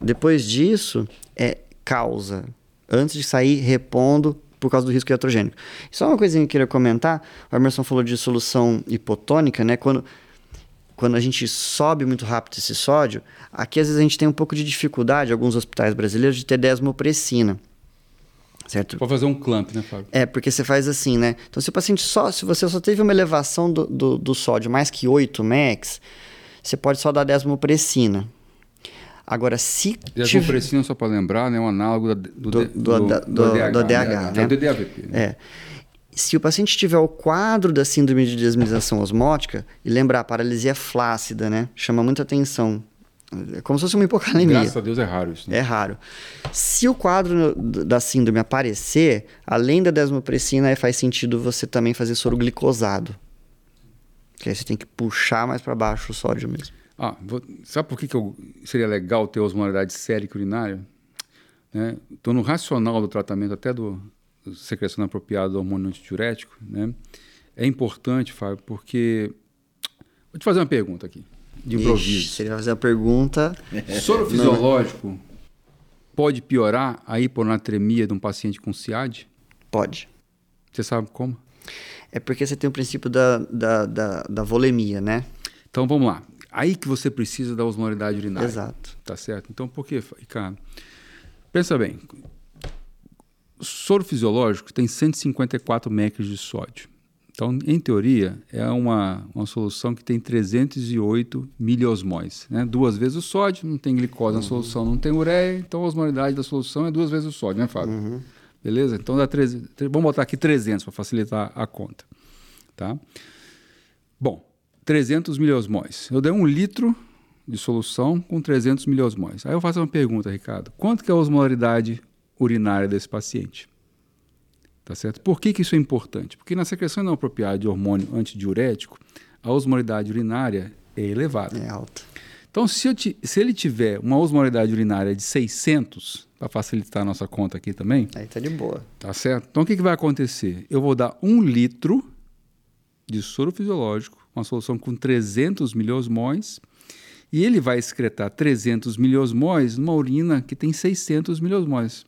depois disso, é causa. Antes de sair repondo por causa do risco iatrogênico. Só uma coisinha que eu queria comentar. O Emerson falou de solução hipotônica, né? Quando quando a gente sobe muito rápido esse sódio, aqui às vezes a gente tem um pouco de dificuldade, alguns hospitais brasileiros, de ter desmopressina. Certo? Pode fazer um clamp, né, Fábio? É, porque você faz assim, né? Então, se o paciente só, se você só teve uma elevação do, do, do sódio mais que 8 max, você pode só dar desmopressina. Agora, se. Desmopressina, tiver... só para lembrar, né, é um análogo do, do, do, do, do, do, DH, do DH, né? né? É o DDAVP. Né? É se o paciente tiver o quadro da síndrome de desminização osmótica, e lembrar, paralisia flácida, né? Chama muita atenção. É como se fosse uma hipocalemia. Graças a Deus é raro isso. Né? É raro. Se o quadro da síndrome aparecer, além da desmopressina, faz sentido você também fazer soro glicosado. Que aí você tem que puxar mais para baixo o sódio mesmo. Ah, vou, sabe por que, que eu, seria legal ter osmolaridade sérica urinária? Estou né? no racional do tratamento até do, secreção apropriada do hormônio antidiurético, né? É importante, Fábio, porque. Vou te fazer uma pergunta aqui, de improviso. Ixi, se ele vai fazer a pergunta. Soro fisiológico pode piorar a hiponatremia de um paciente com SIAD? Pode. Você sabe como? É porque você tem o princípio da, da, da, da volemia, né? Então vamos lá. Aí que você precisa da osmolaridade urinária. Exato. Tá certo? Então por quê, Ricardo? Pensa bem, soro fisiológico tem 154 mEq de sódio. Então, em teoria, é uma, uma solução que tem 308 miliosmóis. Né? Duas vezes o sódio, não tem glicose uhum. na solução, não tem ureia, então a osmolaridade da solução é duas vezes o sódio, né, Fábio? Uhum. Beleza? Então, dá 13, vamos botar aqui 300 para facilitar a conta. Tá? Bom, 300 miliosmóis. Eu dei um litro de solução com 300 miliosmóis. Aí eu faço uma pergunta, Ricardo. Quanto que é a osmolaridade urinária desse paciente? Tá certo? Por que, que isso é importante? Porque na secreção inapropriada de hormônio antidiurético, a osmolaridade urinária é elevada. É alta. Então, se, te, se ele tiver uma osmolaridade urinária de 600, para facilitar a nossa conta aqui também. Aí tá de boa. Tá certo? Então, o que, que vai acontecer? Eu vou dar um litro de soro fisiológico, uma solução com 300 miliosmóis, e ele vai excretar 300 miliosmóis numa urina que tem 600 miliosmóis.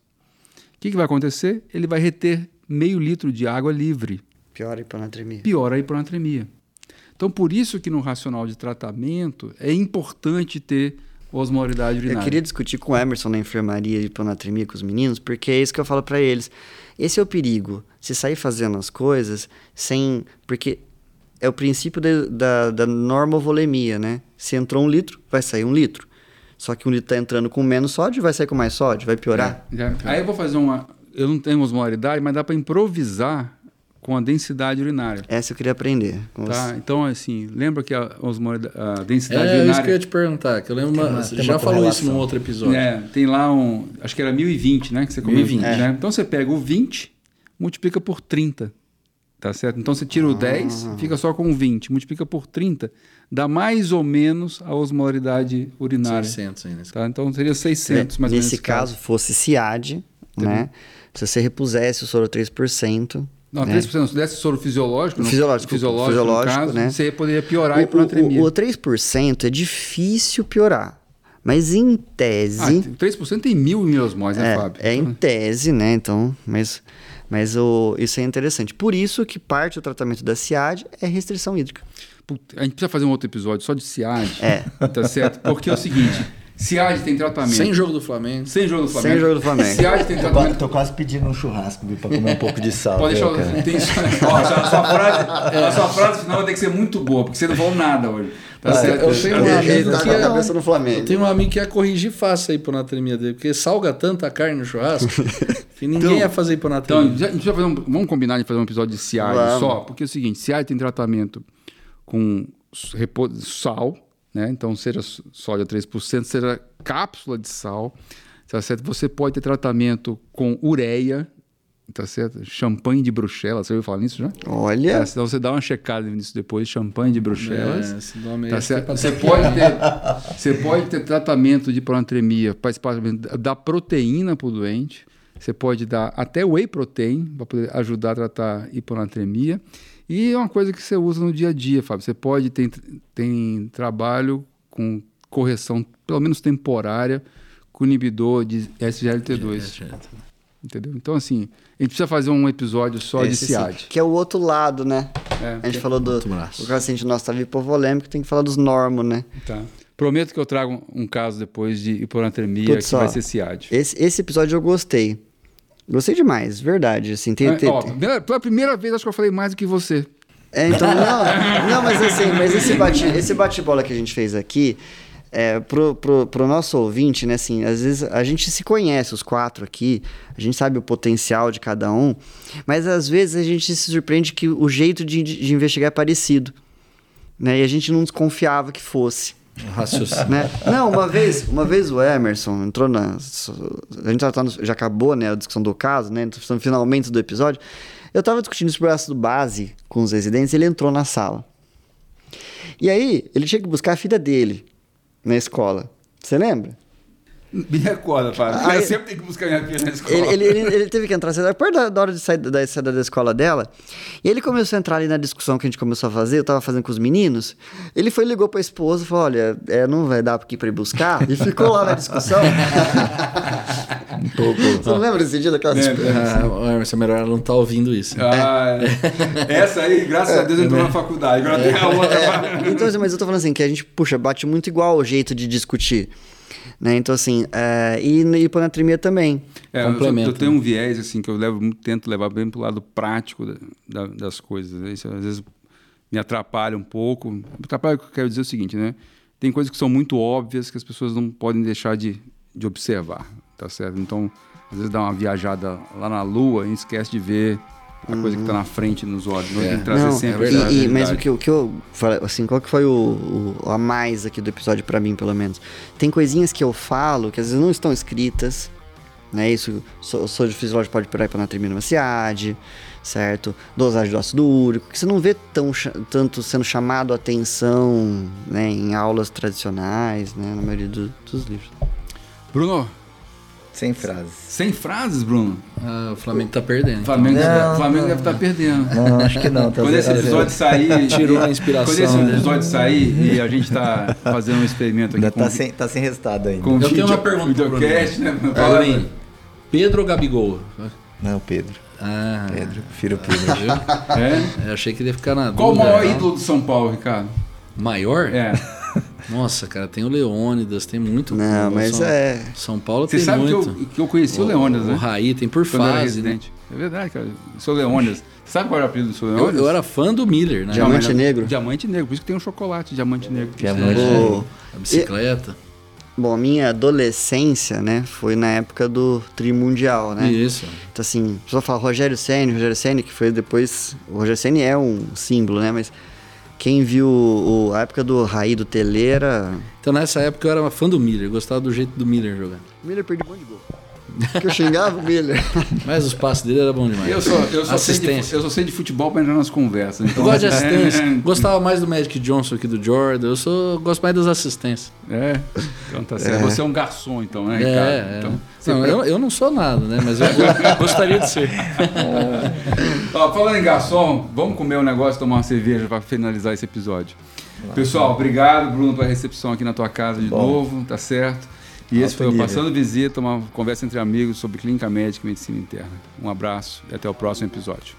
O que, que vai acontecer? Ele vai reter meio litro de água livre. Piora a hiponatremia. Piora a hiponatremia. Então, por isso que no racional de tratamento é importante ter osmolaridade urinária. Eu queria discutir com o Emerson na enfermaria de hiponatremia com os meninos, porque é isso que eu falo para eles. Esse é o perigo. Se sair fazendo as coisas sem... Porque é o princípio de, da, da normovolemia, né? Se entrou um litro, vai sair um litro. Só que um litro está entrando com menos sódio, vai sair com mais sódio, vai piorar. É, é. Aí eu vou fazer uma. Eu não tenho osmolaridade, mas dá para improvisar com a densidade urinária. Essa eu queria aprender. Tá, você. então assim, lembra que a, a densidade é, urinária... É isso que eu ia te perguntar, que eu lembro, uma, uma, você já falou isso num outro episódio. É, tem lá um, acho que era 1020, né, que você comentou. 1020. Né? Então você pega o 20, multiplica por 30. Tá certo? Então você tira o 10, ah. fica só com 20, multiplica por 30, dá mais ou menos a osmolaridade urinária. 600 ainda. Tá? Então seria 600 mais Nesse caso, caso, fosse SIAD, né? Se você repusesse o soro 3%, não, né? 3% se desse soro fisiológico, fisiológico, fisiológico, fisiológico caso, né? você poderia piorar a hiponatremia. O, o, o 3% é difícil piorar. Mas em tese. Ah, 3% tem mil miliosmóis, né, é, Fábio? É em tese, né? Então, mas mas o, isso é interessante. Por isso que parte do tratamento da SIAD é restrição hídrica. Puta, a gente precisa fazer um outro episódio só de SIAD. É. Tá certo? Porque é o seguinte. SIAD tem tratamento. Sem jogo do Flamengo. Sem jogo do Flamengo. Sem jogo do Flamengo. SIAD tem tratamento. Tô, tô quase pedindo um churrasco, viu, pra comer um pouco de sal. Pode deixar. Eu, tem, ó, a, sua frase, a sua frase final vai ter que ser muito boa, porque você não falou nada hoje. Tá certo? Eu tenho um amigo tá que é, cabeça no Flamengo. Eu tenho um amigo que ia corrigir fácil a hiponatremia dele, porque salga tanta carne no churrasco que ninguém então, ia fazer hiponatremia. Então, a gente vai fazer um, vamos combinar de fazer um episódio de CIAD só, porque é o seguinte, CIAD tem tratamento com sal, né? Então, seja sódio a 3%, seja cápsula de sal, tá certo? Você pode ter tratamento com ureia, tá certo? Champanhe de Bruxelas, você ouviu falar nisso já? Olha! É, então você dá uma checada nisso depois, champanhe de Bruxelas. É, esse nome tá certo? Você pode, ter, você pode ter tratamento de hiponatremia, participar da proteína para o doente, você pode dar até whey protein para poder ajudar a tratar hiponatremia. E é uma coisa que você usa no dia a dia, Fábio. Você pode ter tem trabalho com correção, pelo menos temporária, com inibidor de SGLT2. Entendeu? Então, assim, a gente precisa fazer um episódio só Esse, de SIAD. Sim, que é o outro lado, né? É, a gente falou do. O paciente nosso estava hipovolêmico, tem que falar dos normos, né? Tá. Prometo que eu trago um caso depois de hiponatremia Putz, que vai ser SIAD. Esse, esse episódio eu gostei. Gostei demais, verdade. Assim, tem, é, tem, ó, pela primeira vez acho que eu falei mais do que você. É, então, não, não, mas assim, mas esse bate, esse bate-bola que a gente fez aqui, é, pro, pro, pro nosso ouvinte, né, assim, às vezes a gente se conhece, os quatro aqui, a gente sabe o potencial de cada um, mas às vezes a gente se surpreende que o jeito de, de investigar é parecido, né, e a gente não desconfiava que fosse. Raciocínio. Né? Não, uma vez, uma vez o Emerson entrou na. A gente já, tá no, já acabou né, a discussão do caso, né? Estamos finalmente do episódio. Eu estava discutindo esse processo do base com os residentes, ele entrou na sala. E aí, ele tinha que buscar a filha dele na escola. Você lembra? Me recorda, Fábio. Aí, eu sempre tenho que buscar minha filha na escola. Ele, ele, ele, teve que entrar depois da, da, hora de sair da, saída da escola dela. E ele começou a entrar ali na discussão que a gente começou a fazer. Eu tava fazendo com os meninos. Ele foi ligou pra esposa e falou: Olha, é, não vai dar aqui pra ir buscar. E ficou lá na discussão. um pouco. Você não lembra desse dia daquela discussão? Ah, é melhor ela não tá ouvindo isso. Ah, é. Essa aí, graças a Deus, entrou é. na faculdade. Agora tem a outra. É. Então, assim, mas eu tô falando assim, que a gente, puxa, bate muito igual o jeito de discutir. Né? Então, assim, é, e na hiponatremia também. É, Complementa. Eu, eu, tenho um viés, assim, que eu levo, tento levar bem para o lado prático da, da, das coisas. Né? Isso, às vezes me atrapalha um pouco. Atrapalha, eu quero dizer o seguinte, né? Tem coisas que são muito óbvias que as pessoas não podem deixar de, de observar, tá certo? Então, às vezes dá uma viajada lá na Lua e esquece de ver a coisa que está na frente nos olhos. Não É. tem que trazer Não, sempre e- essa e- mas o que, o que eu falei, assim, qual que foi o, o a mais aqui do episódio pra mim, pelo menos? Tem coisinhas que eu falo que às vezes não estão escritas, né? Isso, sou, sou de fisiológico pode por hiponatremia numa certo? Dosagem do ácido úrico, que você não vê tão, tanto sendo chamado a atenção, né, em aulas tradicionais, né, na maioria do- dos livros. Bruno, Sem frases. sem frases, Bruno. Ah, o Flamengo tá perdendo. O Flamengo, Não, deve, Flamengo não. deve estar perdendo. Não, acho que não. Tá Quando esse episódio sair. Tirou a inspiração, Quando esse né? episódio sair e a gente tá fazendo um experimento aqui Ainda com, tá sem, tá sem resultado ainda. com Eu tenho uma pergunta pro videocast, né? Bruninho, Pedro ou Gabigol? Não, Pedro. Ah, Pedro. Prefiro o Pedro. É? Eu achei que ele ia ficar na Qual o maior ídolo do São Paulo, Ricardo? Maior? É. Nossa, cara, tem o Leônidas, tem muito. Não, mas São, é... São Paulo Você tem sabe que muito. eu, que eu conheci o, Leônidas, O né? Raí tem por Quando eu era fase, né? É verdade, cara. Sou Leônidas. Sabe qual era o apelido do seu Eu, Leônidas? eu era fã do Miller, né? Diamante mas- negro? Diamante negro, por isso que tem um chocolate, diamante negro. Diamante. É, O- A bicicleta. Bom, a minha adolescência, né, foi na época do Trimundial, né? Isso. Então, assim, a pessoa fala Rogério Senni, Rogério Senni, que foi depois. O Rogério Senni é um símbolo, né? Mas quem viu o- a época do Raí do Teleira. Então nessa época eu era fã do Miller, gostava do jeito do Miller jogar. O Miller perdeu um monte de gol. Que eu xingava o Miller. Mas os passes dele era bom demais. Eu só, eu, só sei de, assistência. eu só sei de futebol pra entrar nas conversas. Então, Eu gosto de assistência. É, Gostava mais do Magic Johnson que do Jordan. Eu sou, gosto mais das assistências. é, então tá certo. Você é um garçom, então, né, É, Ricardo? é. Então, Não, eu, eu não sou nada, né? Mas eu go- gostaria de ser. Ó, falando em garçom, vamos comer um negócio, tomar uma cerveja para finalizar esse episódio. Pessoal, obrigado, Bruno, pela recepção aqui na tua casa de Bom. novo, tá certo? E esse foi o. Passando Visita, uma conversa entre amigos sobre clínica médica e medicina interna. Um abraço e até o próximo episódio.